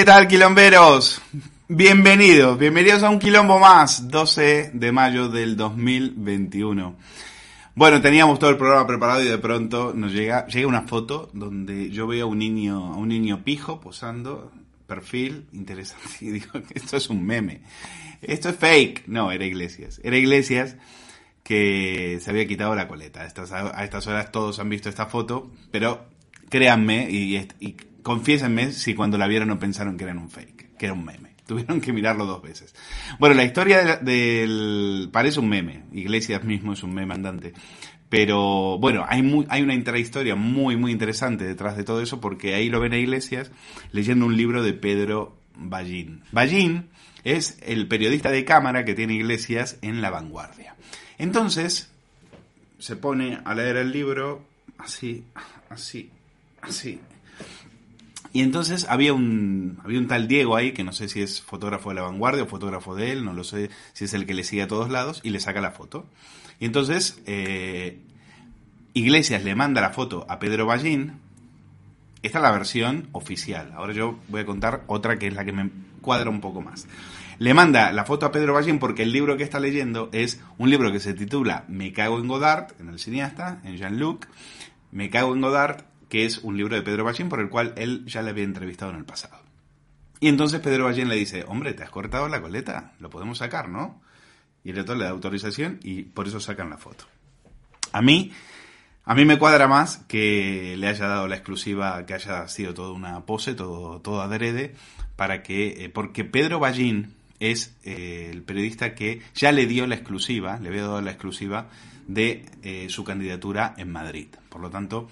¿Qué tal, quilomberos? Bienvenidos, bienvenidos a un quilombo más, 12 de mayo del 2021. Bueno, teníamos todo el programa preparado y de pronto nos llega, llega una foto donde yo veo a un niño, a un niño pijo posando, perfil, interesante, y digo, esto es un meme. Esto es fake. No, era Iglesias. Era Iglesias que se había quitado la coleta. A estas, horas todos han visto esta foto, pero créanme y confiésenme si cuando la vieron no pensaron que era un fake, que era un meme. Tuvieron que mirarlo dos veces. Bueno, la historia del... parece un meme. Iglesias mismo es un meme andante. Pero bueno, hay, hay una intrahistoria muy, muy interesante detrás de todo eso porque ahí lo ven a Iglesias leyendo un libro de Pedro Ballín. Ballín es el periodista de cámara que tiene Iglesias en La Vanguardia. Entonces, se pone a leer el libro así, así, así, y entonces había un, había un tal Diego ahí, que no sé si es fotógrafo de la vanguardia o fotógrafo de él, no lo sé si es el que le sigue a todos lados, y le saca la foto. Y entonces eh, Iglesias le manda la foto a Pedro Ballín. Esta es la versión oficial. Ahora yo voy a contar otra que es la que me cuadra un poco más. Le manda la foto a Pedro Ballín porque el libro que está leyendo es un libro que se titula Me cago en Godard, en el cineasta, en Jean-Luc. Me cago en Godard, que es un libro de Pedro Ballín por el cual él ya le había entrevistado en el pasado. Y entonces Pedro Ballín le dice, hombre, te has cortado la coleta, lo podemos sacar, ¿no? Y el lector le da autorización y por eso sacan la foto. A mí, a mí me cuadra más que le haya dado la exclusiva, que haya sido toda una pose, todo, todo adrede, para que, eh, porque Pedro Ballín es eh, el periodista que ya le dio la exclusiva, le había dado la exclusiva de eh, su candidatura en Madrid. Por lo tanto,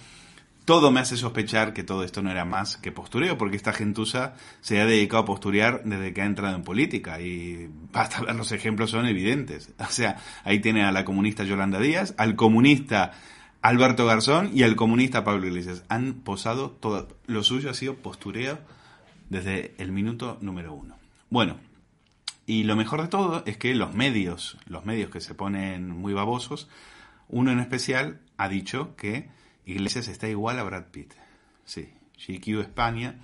todo me hace sospechar que todo esto no era más que postureo, porque esta gentuza se ha dedicado a posturear desde que ha entrado en política y basta ver los ejemplos, son evidentes. O sea, ahí tiene a la comunista Yolanda Díaz, al comunista Alberto Garzón y al comunista Pablo Iglesias. Han posado todo, lo suyo ha sido postureo desde el minuto número uno. Bueno, y lo mejor de todo es que los medios, los medios que se ponen muy babosos, uno en especial ha dicho que Iglesias está igual a Brad Pitt. Sí, GQ España,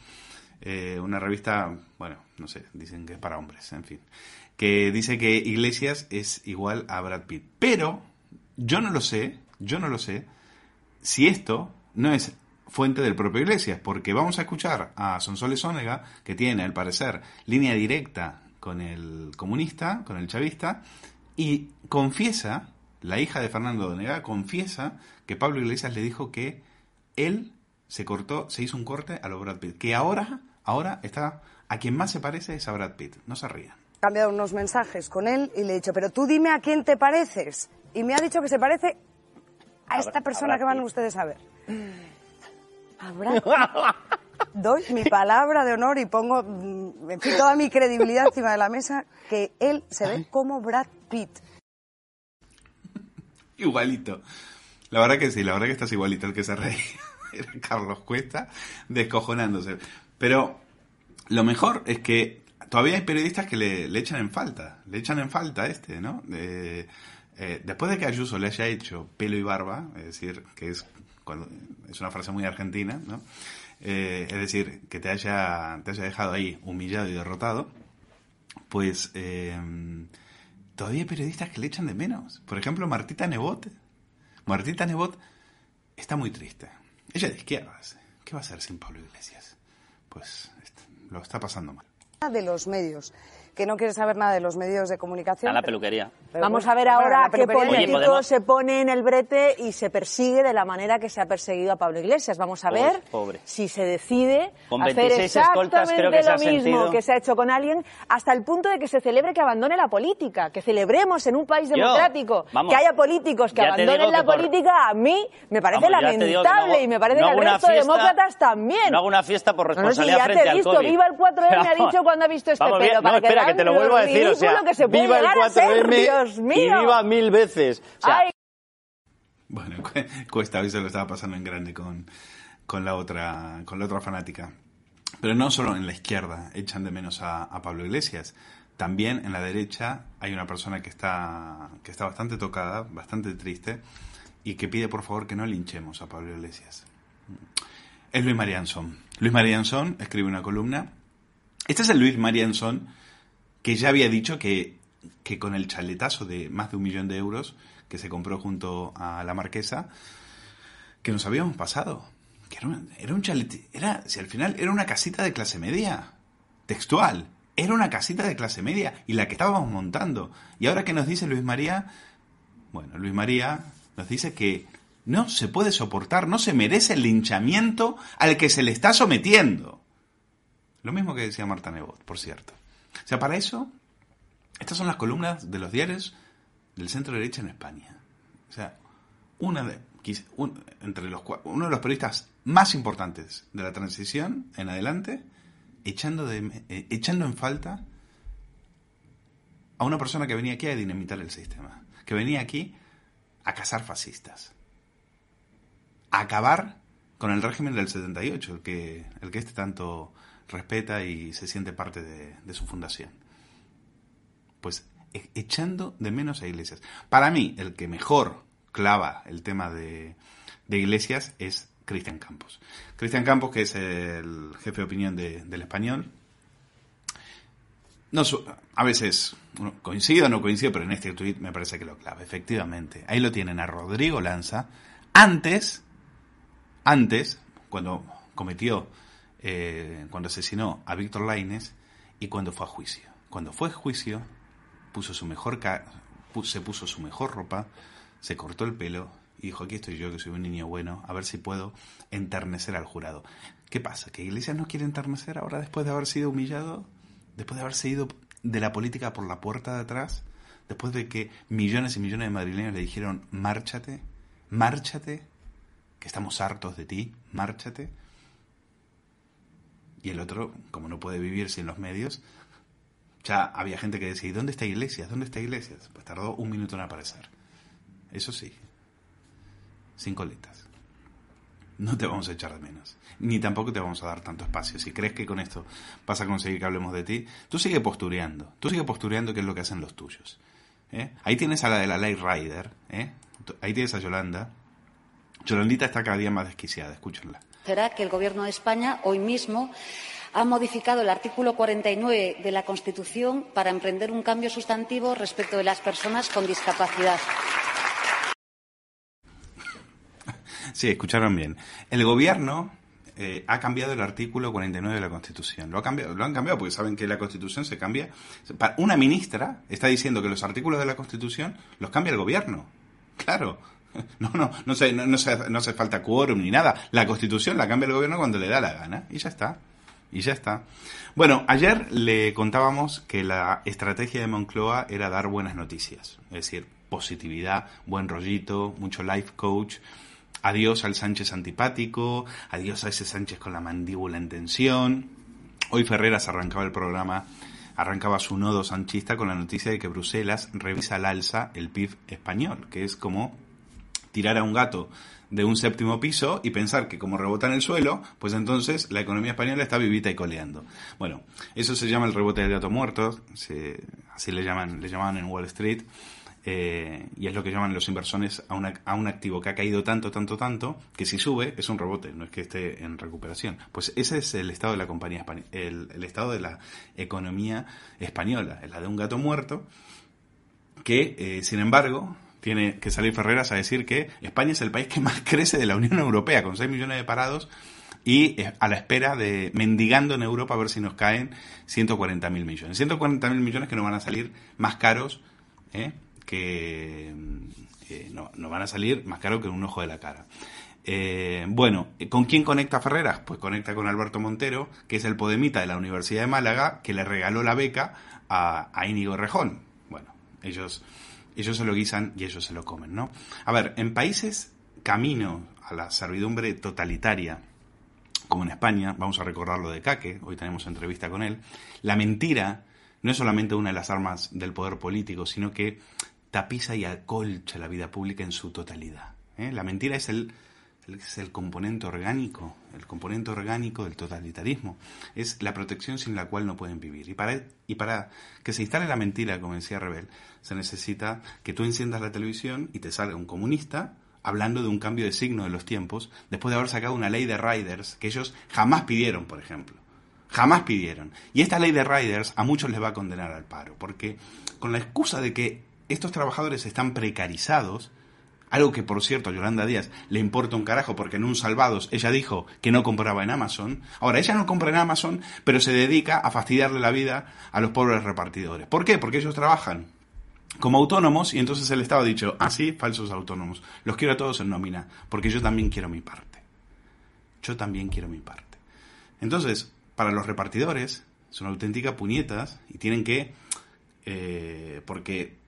eh, una revista, bueno, no sé, dicen que es para hombres, en fin, que dice que Iglesias es igual a Brad Pitt. Pero yo no lo sé, yo no lo sé, si esto no es fuente del propio Iglesias, porque vamos a escuchar a Sonsoles Sónega, que tiene, al parecer, línea directa con el comunista, con el chavista, y confiesa la hija de Fernando Donega confiesa que Pablo Iglesias le dijo que él se cortó, se hizo un corte a lo Brad Pitt, que ahora, ahora está, a quien más se parece es a Brad Pitt, no se rían. He cambiado unos mensajes con él y le he dicho, pero tú dime a quién te pareces. Y me ha dicho que se parece a esta persona que van ustedes a ver. A Brad Doy mi palabra de honor y pongo mm, en fin, toda mi credibilidad encima de la mesa que él se ve como Brad Pitt. Igualito. La verdad que sí, la verdad que estás igualito el que se reía. Era Carlos Cuesta descojonándose. Pero lo mejor es que todavía hay periodistas que le, echan en falta. Le echan en falta a este, ¿no? Eh, después de que Ayuso le haya hecho pelo y barba, es decir, que es, cuando, es una frase muy argentina, ¿no? Eh, es decir, que te haya, te haya dejado ahí humillado y derrotado, pues eh, todavía hay periodistas que le echan de menos. Por ejemplo, Martita Nebot. Martita Nebot está muy triste. Ella de izquierdas. ¿Qué va a hacer sin Pablo Iglesias? Pues lo está pasando mal. De los medios que no quiere saber nada de los medios de comunicación. A la peluquería. Vamos a ver ahora qué político se pone en el brete y se persigue de la manera que se ha perseguido a Pablo Iglesias. Vamos a ver si se decide hacer exactamente lo mismo que se ha hecho con alguien hasta el punto de que se celebre que abandone la política, que celebremos en un país democrático que haya políticos que abandonen la política. A mí me parece lamentable y me parece que al resto de demócratas también. No hago una fiesta por responsabilidad no, no, ya te he visto, Viva el 4M me ha dicho cuando ha visto este pelo. para que que te lo vuelvo a decir. O sea, viva el 4M y viva mil veces. Bueno, Cuesta hoy se lo estaba pasando en grande con, con, la otra, con la otra fanática. Pero no solo en la izquierda echan de menos a, Pablo Iglesias. También en la derecha hay una persona que está, que está bastante tocada, bastante triste, y que pide por favor que no linchemos a Pablo Iglesias. Es Luis Marianzón. Luis Marianzón escribe una columna Este es el Luis Marianson que ya había dicho que, que con el chaletazo de más de un millón de euros que se compró junto a la marquesa, que nos habíamos pasado. Que era, un, era un chalet, era, si al final era una casita de clase media, textual, era una casita de clase media y la que estábamos montando. Y ahora que nos dice Luis María, bueno, Luis María nos dice que no se puede soportar, no se merece el linchamiento al que se le está sometiendo. Lo mismo que decía Marta Nebot, por cierto. O sea, para eso, estas son las columnas de los diarios del centro derecha en España. O sea, una de, entre los, uno de los periodistas más importantes de la transición en adelante, echando, de, eh, echando en falta a una persona que venía aquí a dinamitar el sistema, que venía aquí a cazar fascistas, a acabar con el régimen del 78, el que, el que este tanto respeta y se siente parte de, su fundación. Pues e, echando de menos a iglesias. Para mí, el que mejor clava el tema de, iglesias es Cristian Campos. Cristian Campos, que es el jefe de opinión del español. No, a veces coincido o no coincido, pero en este tweet me parece que lo clava. Efectivamente, ahí lo tienen a Rodrigo Lanza. Antes, antes, cuando cometió eh, cuando asesinó a Víctor Laines y cuando fue a juicio. Cuando fue a juicio, puso su mejor se puso su mejor ropa, se cortó el pelo y dijo, aquí estoy yo, que soy un niño bueno, a ver si puedo enternecer al jurado. ¿Qué pasa? ¿Que Iglesias no quiere enternecer ahora después de haber sido humillado? ¿Después de haberse ido de la política por la puerta de atrás? ¿Después de que millones y millones de madrileños le dijeron, márchate, márchate, que estamos hartos de ti, márchate? Y el otro, como no puede vivir sin los medios, ya había gente que decía, ¿y dónde está Iglesias? ¿Dónde está Iglesias? Pues tardó un minuto en aparecer. Eso sí, sin colitas. No te vamos a echar de menos. Ni tampoco te vamos a dar tanto espacio. Si crees que con esto vas a conseguir que hablemos de ti, tú sigue postureando. Tú sigue postureando que es lo que hacen los tuyos. ¿eh? Ahí tienes a la de la Light Rider. ¿eh? Ahí tienes a Yolanda. Yolandita está cada día más desquiciada. Escúchenla será que el Gobierno de España hoy mismo ha modificado el artículo 49 de la Constitución para emprender un cambio sustantivo respecto de las personas con discapacidad. Sí, escucharon bien. El Gobierno eh, ha cambiado el artículo 49 de la Constitución. Lo, han cambiado porque saben que la Constitución se cambia. Una ministra está diciendo que los artículos de la Constitución los cambia el Gobierno. Claro, No, no, no, se, no, no, hace falta quórum ni nada. La constitución la cambia el gobierno cuando le da la gana. Y ya está. Y ya está. Bueno, ayer le contábamos que la estrategia de Moncloa era dar buenas noticias. Es decir, positividad, buen rollito, mucho life coach. Adiós al Sánchez antipático, adiós a ese Sánchez con la mandíbula en tensión. Hoy Ferreras arrancaba el programa, arrancaba su nodo sanchista con la noticia de que Bruselas revisa al alza el PIB español, que es como tirar a un gato de un séptimo piso y pensar que como rebota en el suelo, pues entonces la economía española está vivita y coleando. Bueno, eso se llama el rebote del gato muerto, así le llaman, le llamaban en Wall Street, eh, y es lo que llaman los inversores a, a un activo que ha caído tanto, tanto, tanto, que si sube es un rebote, no es que esté en recuperación. Pues ese es el estado de la compañía el, el estado de la economía española, es la de un gato muerto, que, eh, sin embargo, tiene que salir Ferreras a decir que España es el país que más crece de la Unión Europea, con 6 millones de parados y eh, a la espera de mendigando en Europa a ver si nos caen 140 mil millones. 140 mil millones que nos van a salir más caros, ¿eh? que eh, no, van a salir más caros que un ojo de la cara. bueno, ¿con quién conecta Ferreras? Pues conecta con Alberto Montero, que es el podemita de la Universidad de Málaga, que le regaló la beca a Íñigo Rejón. Bueno, ellos ellos se lo guisan y ellos se lo comen, ¿no? A ver, en países camino a la servidumbre totalitaria, como en España, vamos a recordar lo de Caque, hoy tenemos entrevista con él, la mentira no es solamente una de las armas del poder político, sino que tapiza y acolcha la vida pública en su totalidad. ¿eh? La mentira es el es el componente orgánico, el componente orgánico del totalitarismo. Es la protección sin la cual no pueden vivir. Y para, y para que se instale la mentira, como decía Rebel, se necesita que tú enciendas la televisión y te salga un comunista hablando de un cambio de signo de los tiempos, después de haber sacado una ley de riders que ellos jamás pidieron, por ejemplo. Jamás pidieron. Y esta ley de riders a muchos les va a condenar al paro, porque con la excusa de que estos trabajadores están precarizados, algo que por cierto a Yolanda Díaz le importa un carajo porque en un Salvados ella dijo que no compraba en Amazon. Ahora, ella no compra en Amazon, pero se dedica a fastidiarle la vida a los pobres repartidores. ¿Por qué? Porque ellos trabajan como autónomos y entonces el Estado ha dicho, ah, sí, falsos autónomos, los quiero a todos en nómina, porque yo también quiero mi parte. Yo también quiero mi parte. Entonces, para los repartidores son auténticas puñetas y tienen que, eh, porque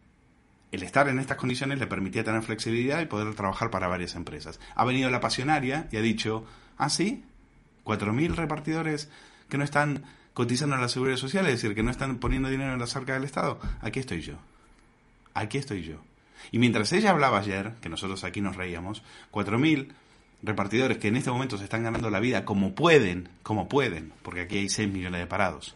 el estar en estas condiciones le permitía tener flexibilidad y poder trabajar para varias empresas. Ha venido la pasionaria y ha dicho, ah, sí, 4.000 repartidores que no están cotizando a la seguridad social, es decir, que no están poniendo dinero en la cerca del Estado. Aquí estoy yo. Aquí estoy yo. Y mientras ella hablaba ayer, que nosotros aquí nos reíamos, 4.000 repartidores que en este momento se están ganando la vida como pueden, como pueden, porque aquí hay 6 millones de parados.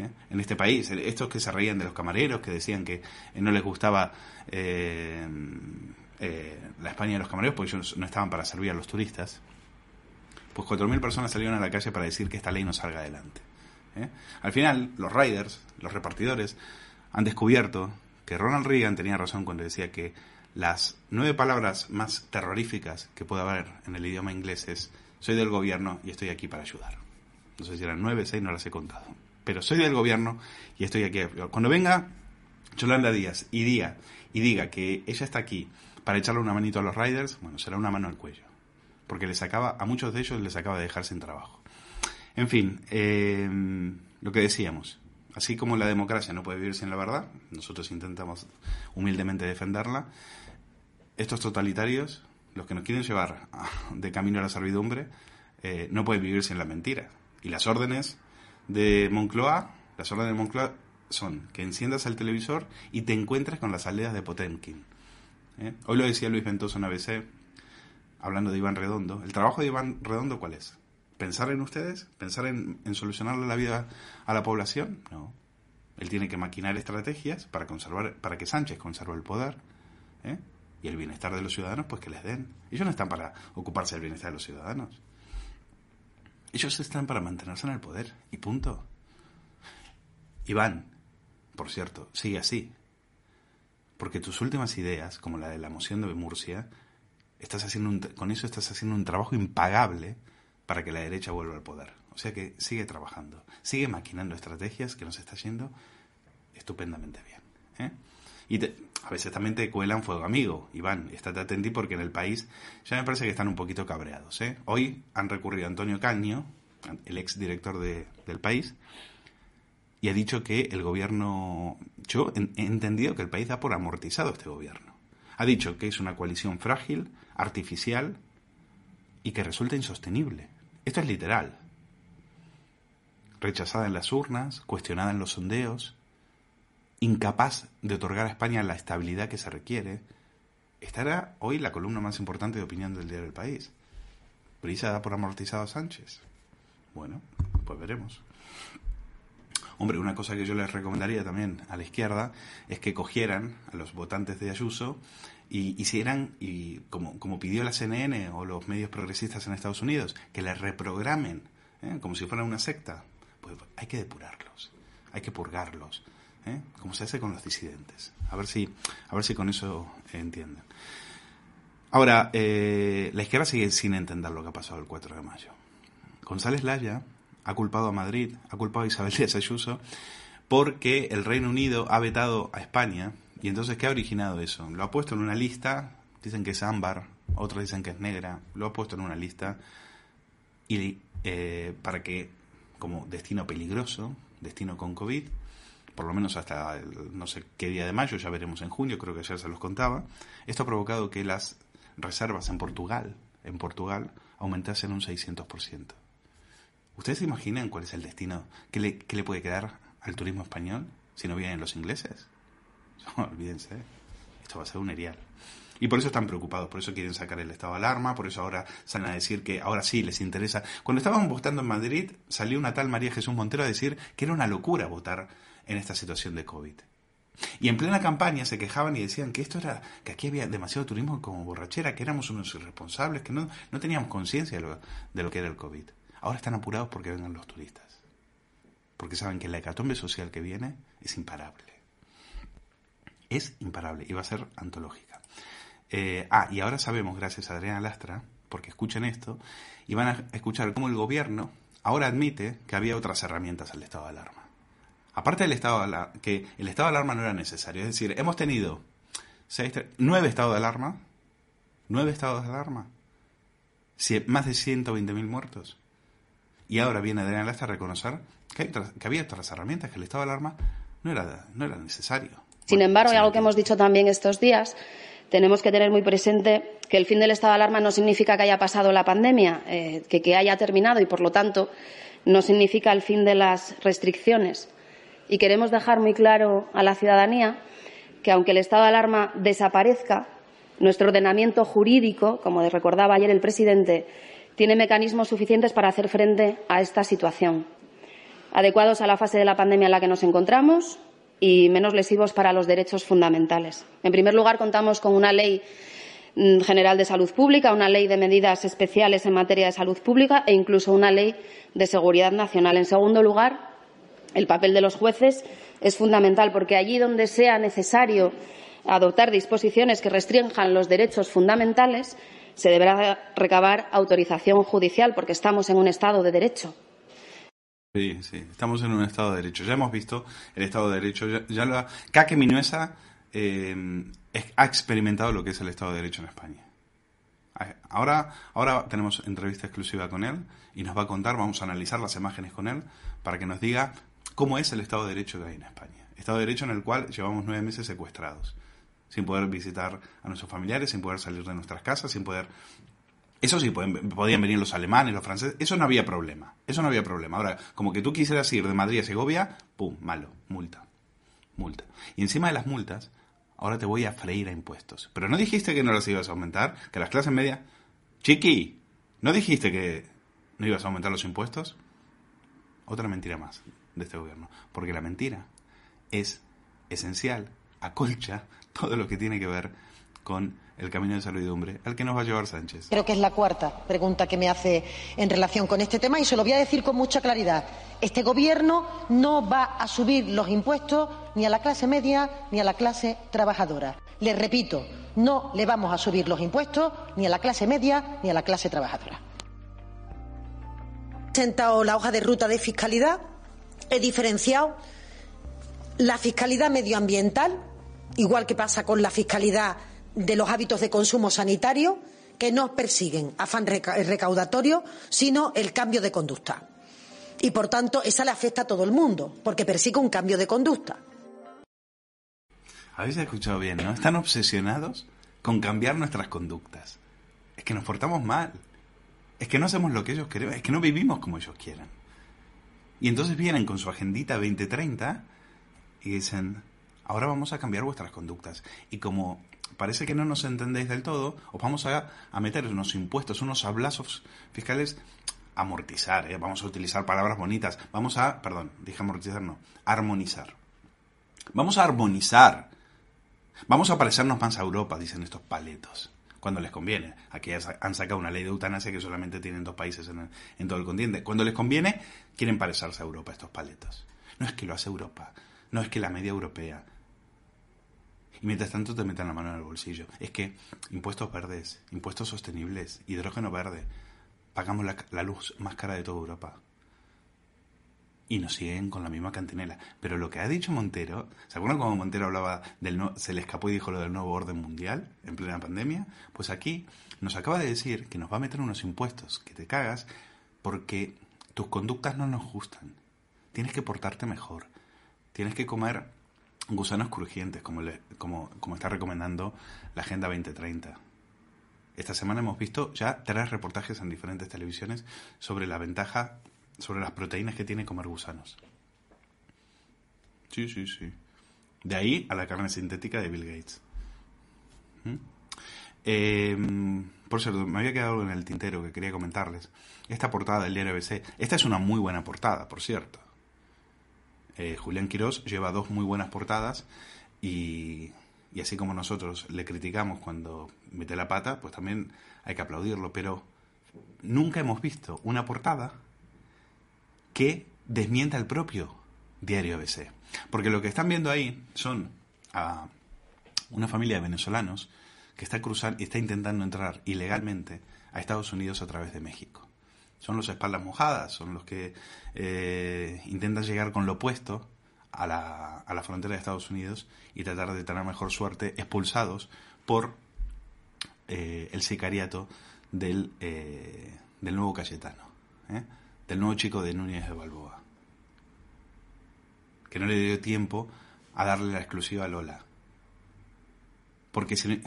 ¿Eh? En este país, estos que se reían de los camareros, que decían que no les gustaba eh, eh, la España de los camareros porque ellos no estaban para servir a los turistas, pues 4.000 personas salieron a la calle para decir que esta ley no salga adelante. Al final, los riders, los repartidores, han descubierto que Ronald Reagan tenía razón cuando decía que las nueve palabras más terroríficas que puede haber en el idioma inglés es soy del gobierno y estoy aquí para ayudar. No sé si eran nueve, seis, no las he contado. Pero soy del gobierno y estoy aquí. Cuando venga Yolanda Díaz y diga, y diga que ella está aquí para echarle una manito a los riders, bueno, será una mano al cuello. Porque les acaba, a muchos de ellos les acaba de dejar sin trabajo. En fin, eh, lo que decíamos. Así como la democracia no puede vivir sin la verdad, nosotros intentamos humildemente defenderla, estos totalitarios, los que nos quieren llevar de camino a la servidumbre, eh, no pueden vivir sin la mentira. Y las órdenes de Moncloa, las órdenes de Moncloa son que enciendas el televisor y te encuentres con las aldeas de Potemkin. ¿eh? Hoy lo decía Luis Ventoso en ABC, hablando de Iván Redondo. ¿El trabajo de Iván Redondo cuál es? ¿Pensar en ustedes? ¿Pensar en, en solucionarle la vida a la población? No. Él tiene que maquinar estrategias para conservar, para que Sánchez conserve el poder. ¿eh? y el bienestar de los ciudadanos, pues que les den. Ellos no están para ocuparse del bienestar de los ciudadanos. Ellos están para mantenerse en el poder. Y punto. Iván, por cierto, sigue así. Porque tus últimas ideas, como la de la moción de Murcia, estás haciendo con eso estás haciendo un trabajo impagable para que la derecha vuelva al poder. O sea que sigue trabajando, sigue maquinando estrategias que nos está yendo estupendamente bien. ¿eh? Y a veces también te cuelan fuego amigo, Iván, estate atento porque en el país ya me parece que están un poquito cabreados. ¿eh? Hoy han recurrido a Antonio Caño, el ex director del país, y ha dicho que el gobierno, yo he entendido que el país da por amortizado este gobierno. Ha dicho que es una coalición frágil, artificial y que resulta insostenible. Esto es literal. Rechazada en las urnas, cuestionada en los sondeos, incapaz de otorgar a España la estabilidad que se requiere, estará hoy la columna más importante de opinión del diario del país. ¿Brisa da por amortizado a Sánchez? Bueno, pues veremos. Hombre, una cosa que yo les recomendaría también a la izquierda es que cogieran a los votantes de Ayuso y hicieran, y como, como pidió la CNN o los medios progresistas en Estados Unidos, que les reprogramen, ¿eh? como si fuera una secta. Pues hay que depurarlos, hay que purgarlos, ¿eh? como se hace con los disidentes. A ver si, a ver si con eso entienden. Ahora, eh, la izquierda sigue sin entender lo que ha pasado el 4 de mayo. González Laya ha culpado a Madrid, ha culpado a Isabel Díaz Ayuso porque el Reino Unido ha vetado a España. Y entonces, ¿qué ha originado eso? Lo ha puesto en una lista, dicen que es ámbar, otros dicen que es negra, lo ha puesto en una lista y eh, para que, como destino peligroso, destino con COVID, por lo menos hasta no sé qué día de mayo, ya veremos en junio, creo que ayer se los contaba, esto ha provocado que las reservas en Portugal, en Portugal, aumentasen un 600%. ¿Ustedes se imaginan cuál es el destino? ¿Qué le, le puede quedar al turismo español si no vienen los ingleses? olvídense, esto va a ser un erial. Y por eso están preocupados, por eso quieren sacar el estado de alarma, por eso ahora salen a decir que ahora sí les interesa. Cuando estábamos votando en Madrid, salió una tal María Jesús Montero a decir que era una locura votar en esta situación de COVID. Y en plena campaña se quejaban y decían que esto era, que aquí había demasiado turismo como borrachera, que éramos unos irresponsables, que no, no teníamos conciencia de lo, que era el COVID. Ahora están apurados porque vengan los turistas. porque saben que la hecatombe social que viene es imparable. Es imparable y va a ser antológica. Eh, ah, y ahora sabemos, gracias a Adriana Lastra, porque escuchen esto, y van a escuchar cómo el gobierno ahora admite que había otras herramientas al estado de alarma. Aparte del estado de alarma, que el estado de alarma no era necesario. Es decir, hemos tenido nueve estados de alarma, nueve estados de alarma, más de 120.000 muertos. Y ahora viene Adriana Lastra a reconocer que, había otras herramientas, que el estado de alarma no era, no era necesario. Sin embargo, y algo que hemos dicho también estos días, tenemos que tener muy presente que el fin del estado de alarma no significa que haya pasado la pandemia, eh, que, que haya terminado y, por lo tanto, no significa el fin de las restricciones. Y queremos dejar muy claro a la ciudadanía que, aunque el estado de alarma desaparezca, nuestro ordenamiento jurídico, como recordaba ayer el presidente, tiene mecanismos suficientes para hacer frente a esta situación, adecuados a la fase de la pandemia en la que nos encontramos y menos lesivos para los derechos fundamentales. En primer lugar, contamos con una ley mm, general de salud pública, una ley de medidas especiales en materia de salud pública e incluso una ley de seguridad nacional. En segundo lugar, el papel de los jueces es fundamental porque allí donde sea necesario adoptar disposiciones que restrinjan los derechos fundamentales, se deberá recabar autorización judicial porque estamos en un Estado de Derecho. Sí, sí, estamos en un Estado de Derecho. Ya hemos visto el Estado de Derecho. Ya, lo ha... Caque Minuesa eh, ha experimentado lo que es el Estado de Derecho en España. Ahora, ahora tenemos entrevista exclusiva con él y nos va a contar, vamos a analizar las imágenes con él para que nos diga cómo es el Estado de Derecho que hay en España. Estado de Derecho en el cual llevamos nueve meses secuestrados sin poder visitar a nuestros familiares, sin poder salir de nuestras casas, sin poder... Eso sí, podían venir los alemanes, los franceses, eso no había problema, eso no había problema. Ahora, como que tú quisieras ir de Madrid a Segovia, ¡pum!, malo, multa, multa. Y encima de las multas, ahora te voy a freír a impuestos. Pero no dijiste que no las ibas a aumentar, que las clases medias... Chiqui, ¿no dijiste que no ibas a aumentar los impuestos? Otra mentira más de este gobierno. Porque la mentira es esencial, acolcha todo lo que tiene que ver con el camino de saludumbre al que nos va a llevar Sánchez. Creo que es la cuarta pregunta que me hace en relación con este tema y se lo voy a decir con mucha claridad. Este Gobierno no va a subir los impuestos ni a la clase media ni a la clase trabajadora. Les repito, no le vamos a subir los impuestos ni a la clase media ni a la clase trabajadora. Presentado la hoja de ruta de fiscalidad, he diferenciado la fiscalidad medioambiental igual que pasa con la fiscalidad de los hábitos de consumo sanitario, que no persiguen afán recaudatorio, sino el cambio de conducta. Y, por tanto, esa le afecta a todo el mundo, porque persigue un cambio de conducta. Habéis escuchado bien, ¿no? Están obsesionados con cambiar nuestras conductas. Es que nos portamos mal. Es que no hacemos lo que ellos quieren. Es que no vivimos como ellos quieren. Y entonces vienen con su agendita 2030 y dicen, ahora vamos a cambiar vuestras conductas. Y como parece que no nos entendéis del todo, os vamos a, meter unos impuestos, unos ablazos fiscales amortizar, ¿eh? vamos a utilizar palabras bonitas, vamos a, perdón, dije amortizar, no, armonizar. Vamos a armonizar. Vamos a parecernos más a Europa, dicen estos paletos, cuando les conviene. Aquí han sacado una ley de eutanasia que solamente tienen dos países en, en todo el continente. Cuando les conviene, quieren parecerse a Europa estos paletos. No es que lo hace Europa, no es que la media europea, y mientras tanto te metan la mano en el bolsillo. Es que impuestos verdes, impuestos sostenibles, hidrógeno verde, pagamos la, luz más cara de toda Europa. Y nos siguen con la misma cantinela. Pero lo que ha dicho Montero, ¿se acuerdan cuando Montero hablaba del no, se le escapó y dijo lo del nuevo orden mundial en plena pandemia? Pues aquí nos acaba de decir que nos va a meter unos impuestos que te cagas porque tus conductas no nos gustan. Tienes que portarte mejor. Tienes que comer gusanos crujientes, como, como, como está recomendando la Agenda 2030. Esta semana hemos visto ya tres reportajes en diferentes televisiones sobre la ventaja, sobre las proteínas que tiene comer gusanos. Sí, sí, sí. De ahí a la carne sintética de Bill Gates. ¿Mm? Em, por cierto, me había quedado algo en el tintero que quería comentarles. Esta portada del diario ABC. Esta es una muy buena portada, por cierto. Eh, Julián Quirós lleva dos muy buenas portadas y, así como nosotros le criticamos cuando mete la pata, pues también hay que aplaudirlo, pero nunca hemos visto una portada que desmienta el propio diario ABC. Porque lo que están viendo ahí son a una familia de venezolanos que está cruzando y está intentando entrar ilegalmente a Estados Unidos a través de México. Son los espaldas mojadas, son los que eh, intentan llegar con lo opuesto a la, a la frontera de Estados Unidos y tratar de tener mejor suerte expulsados por eh, el sicariato del, eh, del nuevo Cayetano, del nuevo chico de Núñez de Balboa, que no le dio tiempo a darle la exclusiva a Lola. Porque si,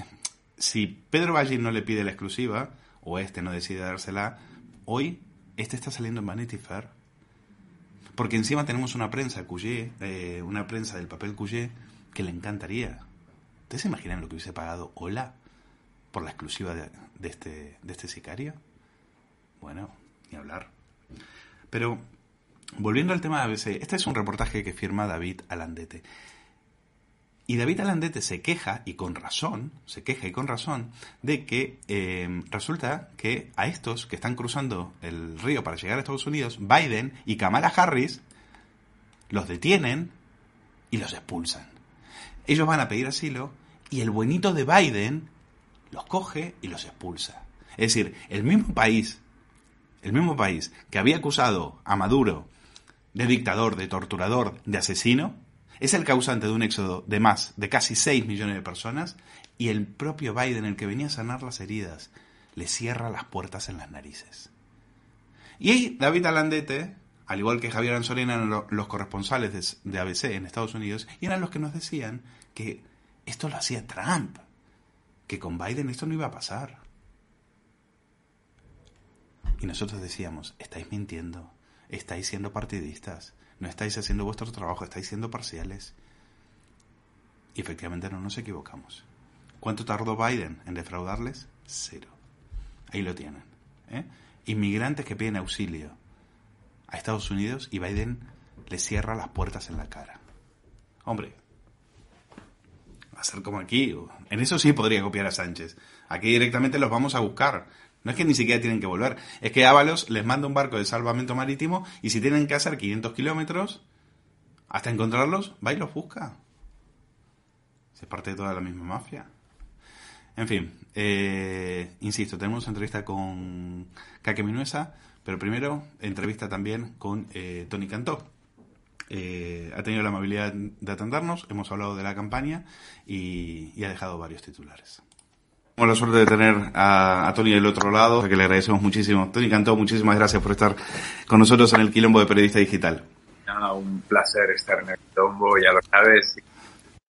si Pedro Valle no le pide la exclusiva, o este no decide dársela, hoy este está saliendo en Vanity Fair. Porque encima tenemos una prensa Cuyé, eh, una prensa del papel Cuyé, que le encantaría. ¿Ustedes se imaginan lo que hubiese pagado Hola por la exclusiva de, este, de este sicario? Bueno, ni hablar. Pero, volviendo al tema de ABC, este es un reportaje que firma David Alandete. Y David Alandete se queja, y con razón, se queja y con razón, de que eh, resulta que a estos que están cruzando el río para llegar a Estados Unidos, Biden y Kamala Harris los detienen y los expulsan. Ellos van a pedir asilo y el buenito de Biden los coge y los expulsa. Es decir, el mismo país, el mismo país que había acusado a Maduro de dictador, de torturador, de asesino, es el causante de un éxodo de más de casi 6 millones de personas y el propio Biden, el que venía a sanar las heridas, le cierra las puertas en las narices. Y ahí David Alandete, al igual que Javier Anzolina, eran los corresponsales de ABC en Estados Unidos y eran los que nos decían que esto lo hacía Trump, que con Biden esto no iba a pasar. Y nosotros decíamos, estáis mintiendo, estáis siendo partidistas, no estáis haciendo vuestro trabajo, estáis siendo parciales. Y efectivamente no nos equivocamos. ¿Cuánto tardó Biden en defraudarles? Cero. Ahí lo tienen. ¿eh? Inmigrantes que piden auxilio a Estados Unidos y Biden les cierra las puertas en la cara. Hombre, a ser como aquí. En eso sí podría copiar a Sánchez. Aquí directamente los vamos a buscar. No es que ni siquiera tienen que volver. Es que Ábalos les manda un barco de salvamento marítimo y si tienen que hacer 500 kilómetros hasta encontrarlos, va y los busca. Se parte de toda la misma mafia. En fin, eh, insisto, tenemos entrevista con Kake Minuesa, pero primero entrevista también con eh, Tony Cantó. Eh, ha tenido la amabilidad de atendernos, hemos hablado de la campaña y ha dejado varios titulares. Tenemos la suerte de tener a, Tony del otro lado, que le agradecemos muchísimo. Tony Cantó, muchísimas gracias por estar con nosotros en el Quilombo de Periodista Digital. un placer estar en el Quilombo, ya lo sabes.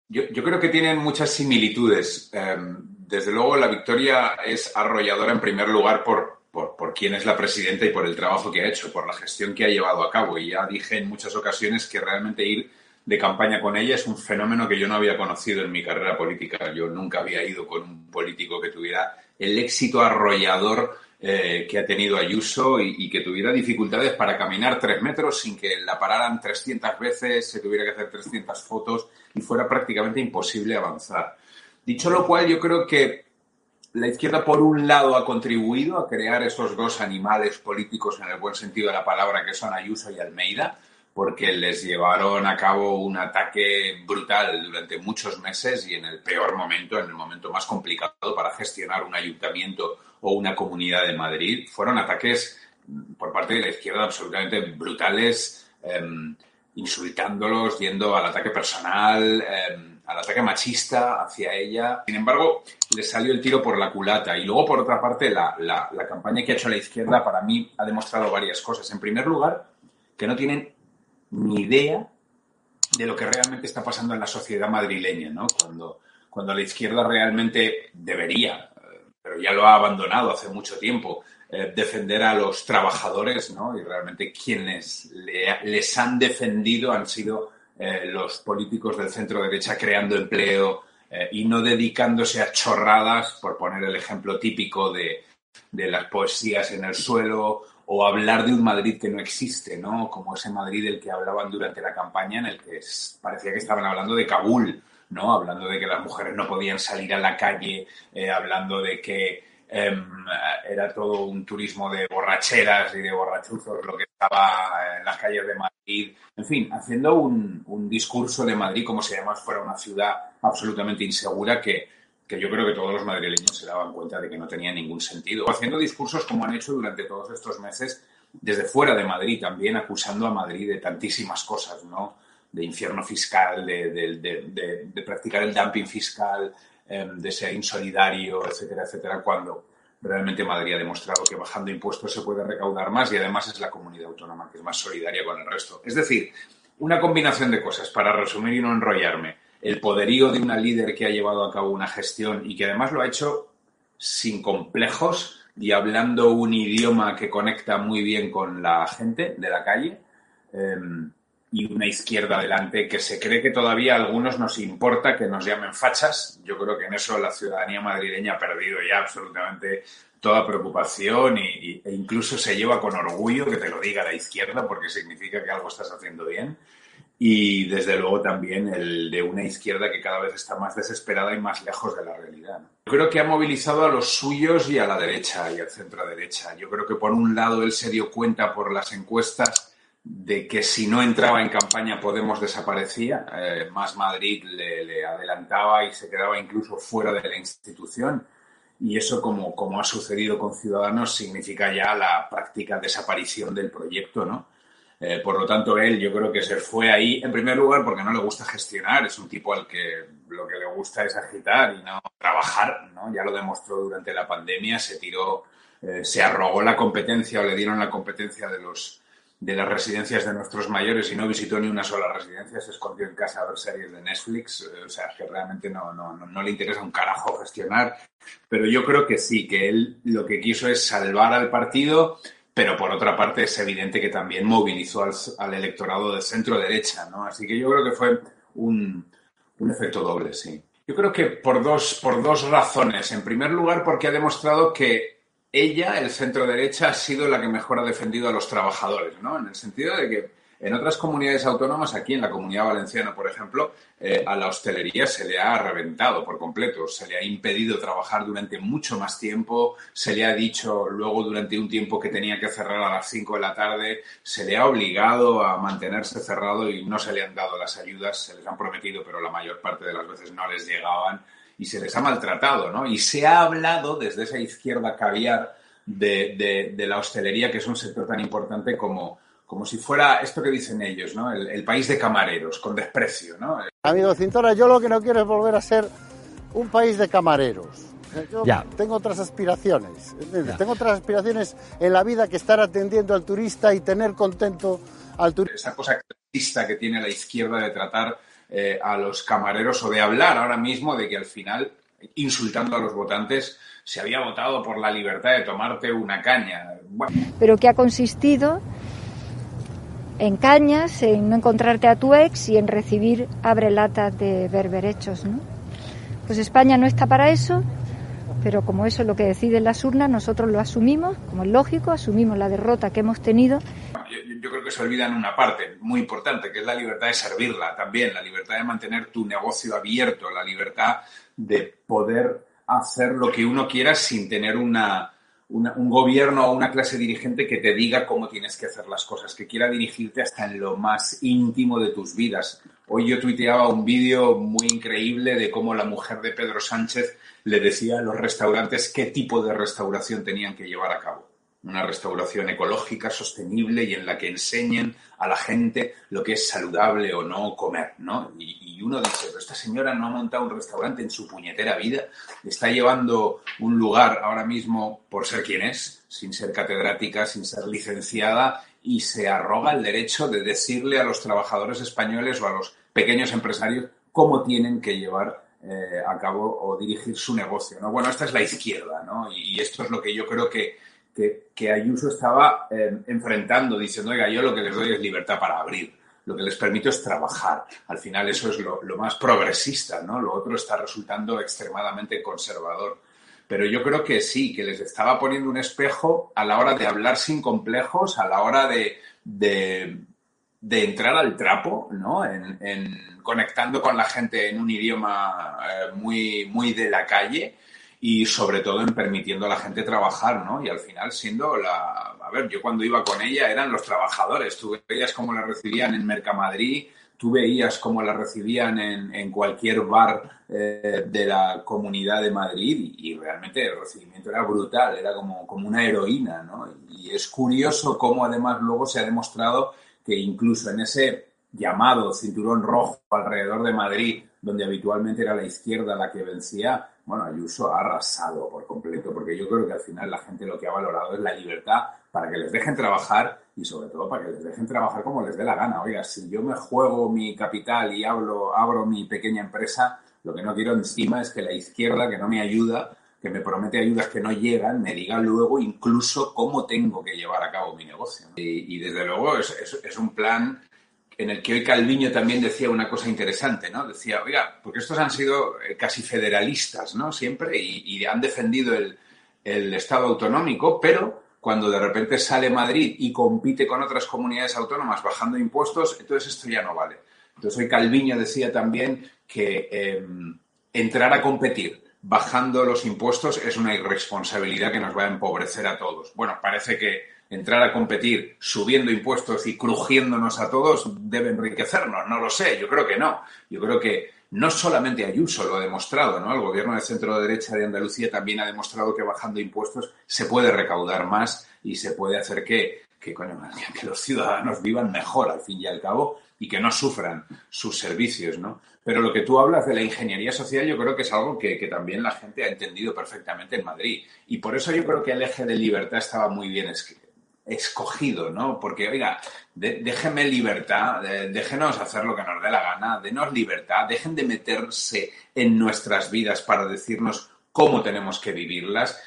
Yo, creo que tienen muchas similitudes. Em, desde luego, la victoria es arrolladora en primer lugar por, por, por quién es la presidenta y por el trabajo que ha hecho, por la gestión que ha llevado a cabo. Y ya dije en muchas ocasiones que realmente ir de campaña con ella es un fenómeno que yo no había conocido en mi carrera política. Yo nunca había ido con un político que tuviera el éxito arrollador eh, que ha tenido Ayuso y, que tuviera dificultades para caminar tres metros sin que la pararan 300 veces, se tuviera que hacer 300 fotos y fuera prácticamente imposible avanzar. Dicho lo cual, yo creo que la izquierda, por un lado, ha contribuido a crear esos dos animales políticos en el buen sentido de la palabra que son Ayuso y Almeida, porque les llevaron a cabo un ataque brutal durante muchos meses y en el peor momento, en el momento más complicado para gestionar un ayuntamiento o una comunidad de Madrid. Fueron ataques por parte de la izquierda absolutamente brutales, em, insultándolos, yendo al ataque personal, em, al ataque machista hacia ella. Sin embargo, les salió el tiro por la culata. Y luego, por otra parte, la, la campaña que ha hecho la izquierda para mí ha demostrado varias cosas. En primer lugar, que no tienen ni idea de lo que realmente está pasando en la sociedad madrileña, ¿no? Cuando, cuando la izquierda realmente debería, eh, pero ya lo ha abandonado hace mucho tiempo, eh, defender a los trabajadores, ¿no? Y realmente quienes les han defendido han sido eh, los políticos del centro derecha creando empleo y no dedicándose a chorradas, por poner el ejemplo típico de, de las poesías en el suelo o hablar de un Madrid que no existe, ¿no? Como ese Madrid del que hablaban durante la campaña en el que parecía que estaban hablando de Kabul, ¿no? Hablando de que las mujeres no podían salir a la calle, eh, hablando de que em, era todo un turismo de borracheras y de borrachuzos lo que estaba en las calles de Madrid, en fin, haciendo un, un discurso de Madrid como si además fuera una ciudad absolutamente insegura que, que yo creo que todos los madrileños se daban cuenta de que no tenía ningún sentido. Haciendo discursos como han hecho durante todos estos meses desde fuera de Madrid también, acusando a Madrid de tantísimas cosas, ¿no? De infierno fiscal, de, practicar el dumping fiscal, em, de ser insolidario, etcétera, etcétera, cuando realmente Madrid ha demostrado que bajando impuestos se puede recaudar más y además es la comunidad autónoma que es más solidaria con el resto. Es decir, una combinación de cosas, para resumir y no enrollarme. El poderío de una líder que ha llevado a cabo una gestión y que además lo ha hecho sin complejos, y hablando un idioma que conecta muy bien con la gente de la calle em, y una izquierda adelante que se cree que todavía a algunos nos importa que nos llamen fachas. Yo creo que en eso la ciudadanía madrileña ha perdido ya absolutamente toda preocupación e incluso se lleva con orgullo que te lo diga la izquierda porque significa que algo estás haciendo bien y desde luego también el de una izquierda que cada vez está más desesperada y más lejos de la realidad. Yo creo que ha movilizado a los suyos y a la derecha y al centro derecha. Yo creo que por un lado él se dio cuenta por las encuestas de que si no entraba en campaña Podemos desaparecía, eh, Más Madrid le, adelantaba y se quedaba incluso fuera de la institución. Y eso, como, como ha sucedido con Ciudadanos, significa ya la práctica desaparición del proyecto, ¿no? Eh, por lo tanto, él yo creo que se fue ahí, en primer lugar, porque no le gusta gestionar, es un tipo al que lo que le gusta es agitar y no trabajar, ¿no? Ya lo demostró durante la pandemia, se tiró, eh, se arrogó la competencia o le dieron la competencia de los de las residencias de nuestros mayores y no visitó ni una sola residencia, se escondió en casa a ver series de Netflix, eh, o sea, que realmente no, no, no, le interesa un carajo gestionar, pero yo creo que sí, que él lo que quiso es salvar al partido, pero por otra parte es evidente que también movilizó al, electorado de centro-derecha, ¿no? Así que yo creo que fue un, un, efecto doble, sí. Yo creo que por dos, por dos razones. En primer lugar, porque ha demostrado que ella, el centro-derecha, ha sido la que mejor ha defendido a los trabajadores, ¿no? En el sentido de que en otras comunidades autónomas, aquí en la comunidad valenciana, por ejemplo, eh, a la hostelería se le ha reventado por completo, se le ha impedido trabajar durante mucho más tiempo, se le ha dicho luego durante un tiempo que tenía que cerrar a las 5 de la tarde, se le ha obligado a mantenerse cerrado y no se le han dado las ayudas, se les han prometido, pero la mayor parte de las veces no les llegaban y se les ha maltratado, ¿no? Y se ha hablado desde esa izquierda caviar de la hostelería, que es un sector tan importante como como si fuera esto que dicen ellos, ¿no? El, país de camareros, con desprecio, ¿no? Amigo Cintora, yo lo que no quiero es volver a ser un país de camareros. Yo tengo otras aspiraciones, Tengo otras aspiraciones en la vida que estar atendiendo al turista y tener contento al turista. Esa cosa clasista que tiene la izquierda de tratar eh, a los camareros o de hablar ahora mismo de que al final, insultando a los votantes, se había votado por la libertad de tomarte una caña. Pero que ha consistido en cañas, en no encontrarte a tu ex y en recibir abrelatas de berberechos. ¿no? Pues España no está para eso, pero como eso es lo que deciden las urnas, nosotros lo asumimos, como es lógico, asumimos la derrota que hemos tenido. Yo, creo que se olvidan una parte muy importante, que es la libertad de servirla también, la libertad de mantener tu negocio abierto, la libertad de poder hacer lo que uno quiera sin tener una, un gobierno o una clase dirigente que te diga cómo tienes que hacer las cosas, que quiera dirigirte hasta en lo más íntimo de tus vidas. Hoy yo tuiteaba un vídeo muy increíble de cómo la mujer de Pedro Sánchez le decía a los restaurantes qué tipo de restauración tenían que llevar a cabo una restauración ecológica, sostenible y en la que enseñen a la gente lo que es saludable o no comer, ¿no? Y, uno dice, pero esta señora no ha montado un restaurante en su puñetera vida, está llevando un lugar ahora mismo por ser quien es, sin ser catedrática, sin ser licenciada, y se arroga el derecho de decirle a los trabajadores españoles o a los pequeños empresarios cómo tienen que llevar eh, a cabo o dirigir su negocio, ¿no? Bueno, esta es la izquierda, ¿no? Y esto es lo que yo creo que que, Ayuso estaba eh, enfrentando, diciendo, oiga, yo lo que les doy es libertad para abrir, lo que les permito es trabajar. Al final eso es lo, más progresista, ¿no? Lo otro está resultando extremadamente conservador. Pero yo creo que sí, que les estaba poniendo un espejo a la hora de hablar sin complejos, a la hora de, de, entrar al trapo, ¿no? En, conectando con la gente en un idioma eh, muy, muy de la calle y sobre todo en permitiendo a la gente trabajar, ¿no? Y al final siendo la... A ver, yo cuando iba con ella eran los trabajadores, tú veías cómo la recibían en Mercamadrid, tú veías cómo la recibían en, en cualquier bar eh, de la comunidad de Madrid y, realmente el recibimiento era brutal, era como, como una heroína, ¿no? Y es curioso cómo además luego se ha demostrado que incluso en ese llamado cinturón rojo alrededor de Madrid, donde habitualmente era la izquierda la que vencía, bueno, Ayuso ha arrasado por completo, porque yo creo que al final la gente lo que ha valorado es la libertad para que les dejen trabajar y sobre todo para que les dejen trabajar como les dé la gana. Oiga, si yo me juego mi capital y hablo, abro mi pequeña empresa, lo que no quiero encima es que la izquierda, que no me ayuda, que me promete ayudas que no llegan, me diga luego incluso cómo tengo que llevar a cabo mi negocio. Y, desde luego es, es, un plan en el que hoy Calviño también decía una cosa interesante, ¿no? Decía, oiga, porque estos han sido eh, casi federalistas, ¿no? Siempre y, han defendido el, Estado autonómico, pero cuando de repente sale Madrid y compite con otras comunidades autónomas bajando impuestos, entonces esto ya no vale. Entonces hoy Calviño decía también que em, entrar a competir bajando los impuestos es una irresponsabilidad que nos va a empobrecer a todos. Bueno, parece que entrar a competir subiendo impuestos y crujiéndonos a todos debe enriquecernos. No lo sé, yo creo que no. Yo creo que no solamente Ayuso lo ha demostrado, ¿no? El gobierno de centro derecha de Andalucía también ha demostrado que bajando impuestos se puede recaudar más y se puede hacer que, que, que los ciudadanos vivan mejor al fin y al cabo y que no sufran sus servicios, ¿no? Pero lo que tú hablas de la ingeniería social yo creo que es algo que, también la gente ha entendido perfectamente en Madrid. Y por eso yo creo que el eje de libertad estaba muy bien escogido, ¿no? Porque, oiga, déjenme libertad, déjenos hacer lo que nos dé la gana, denos libertad, dejen de meterse en nuestras vidas para decirnos cómo tenemos que vivirlas,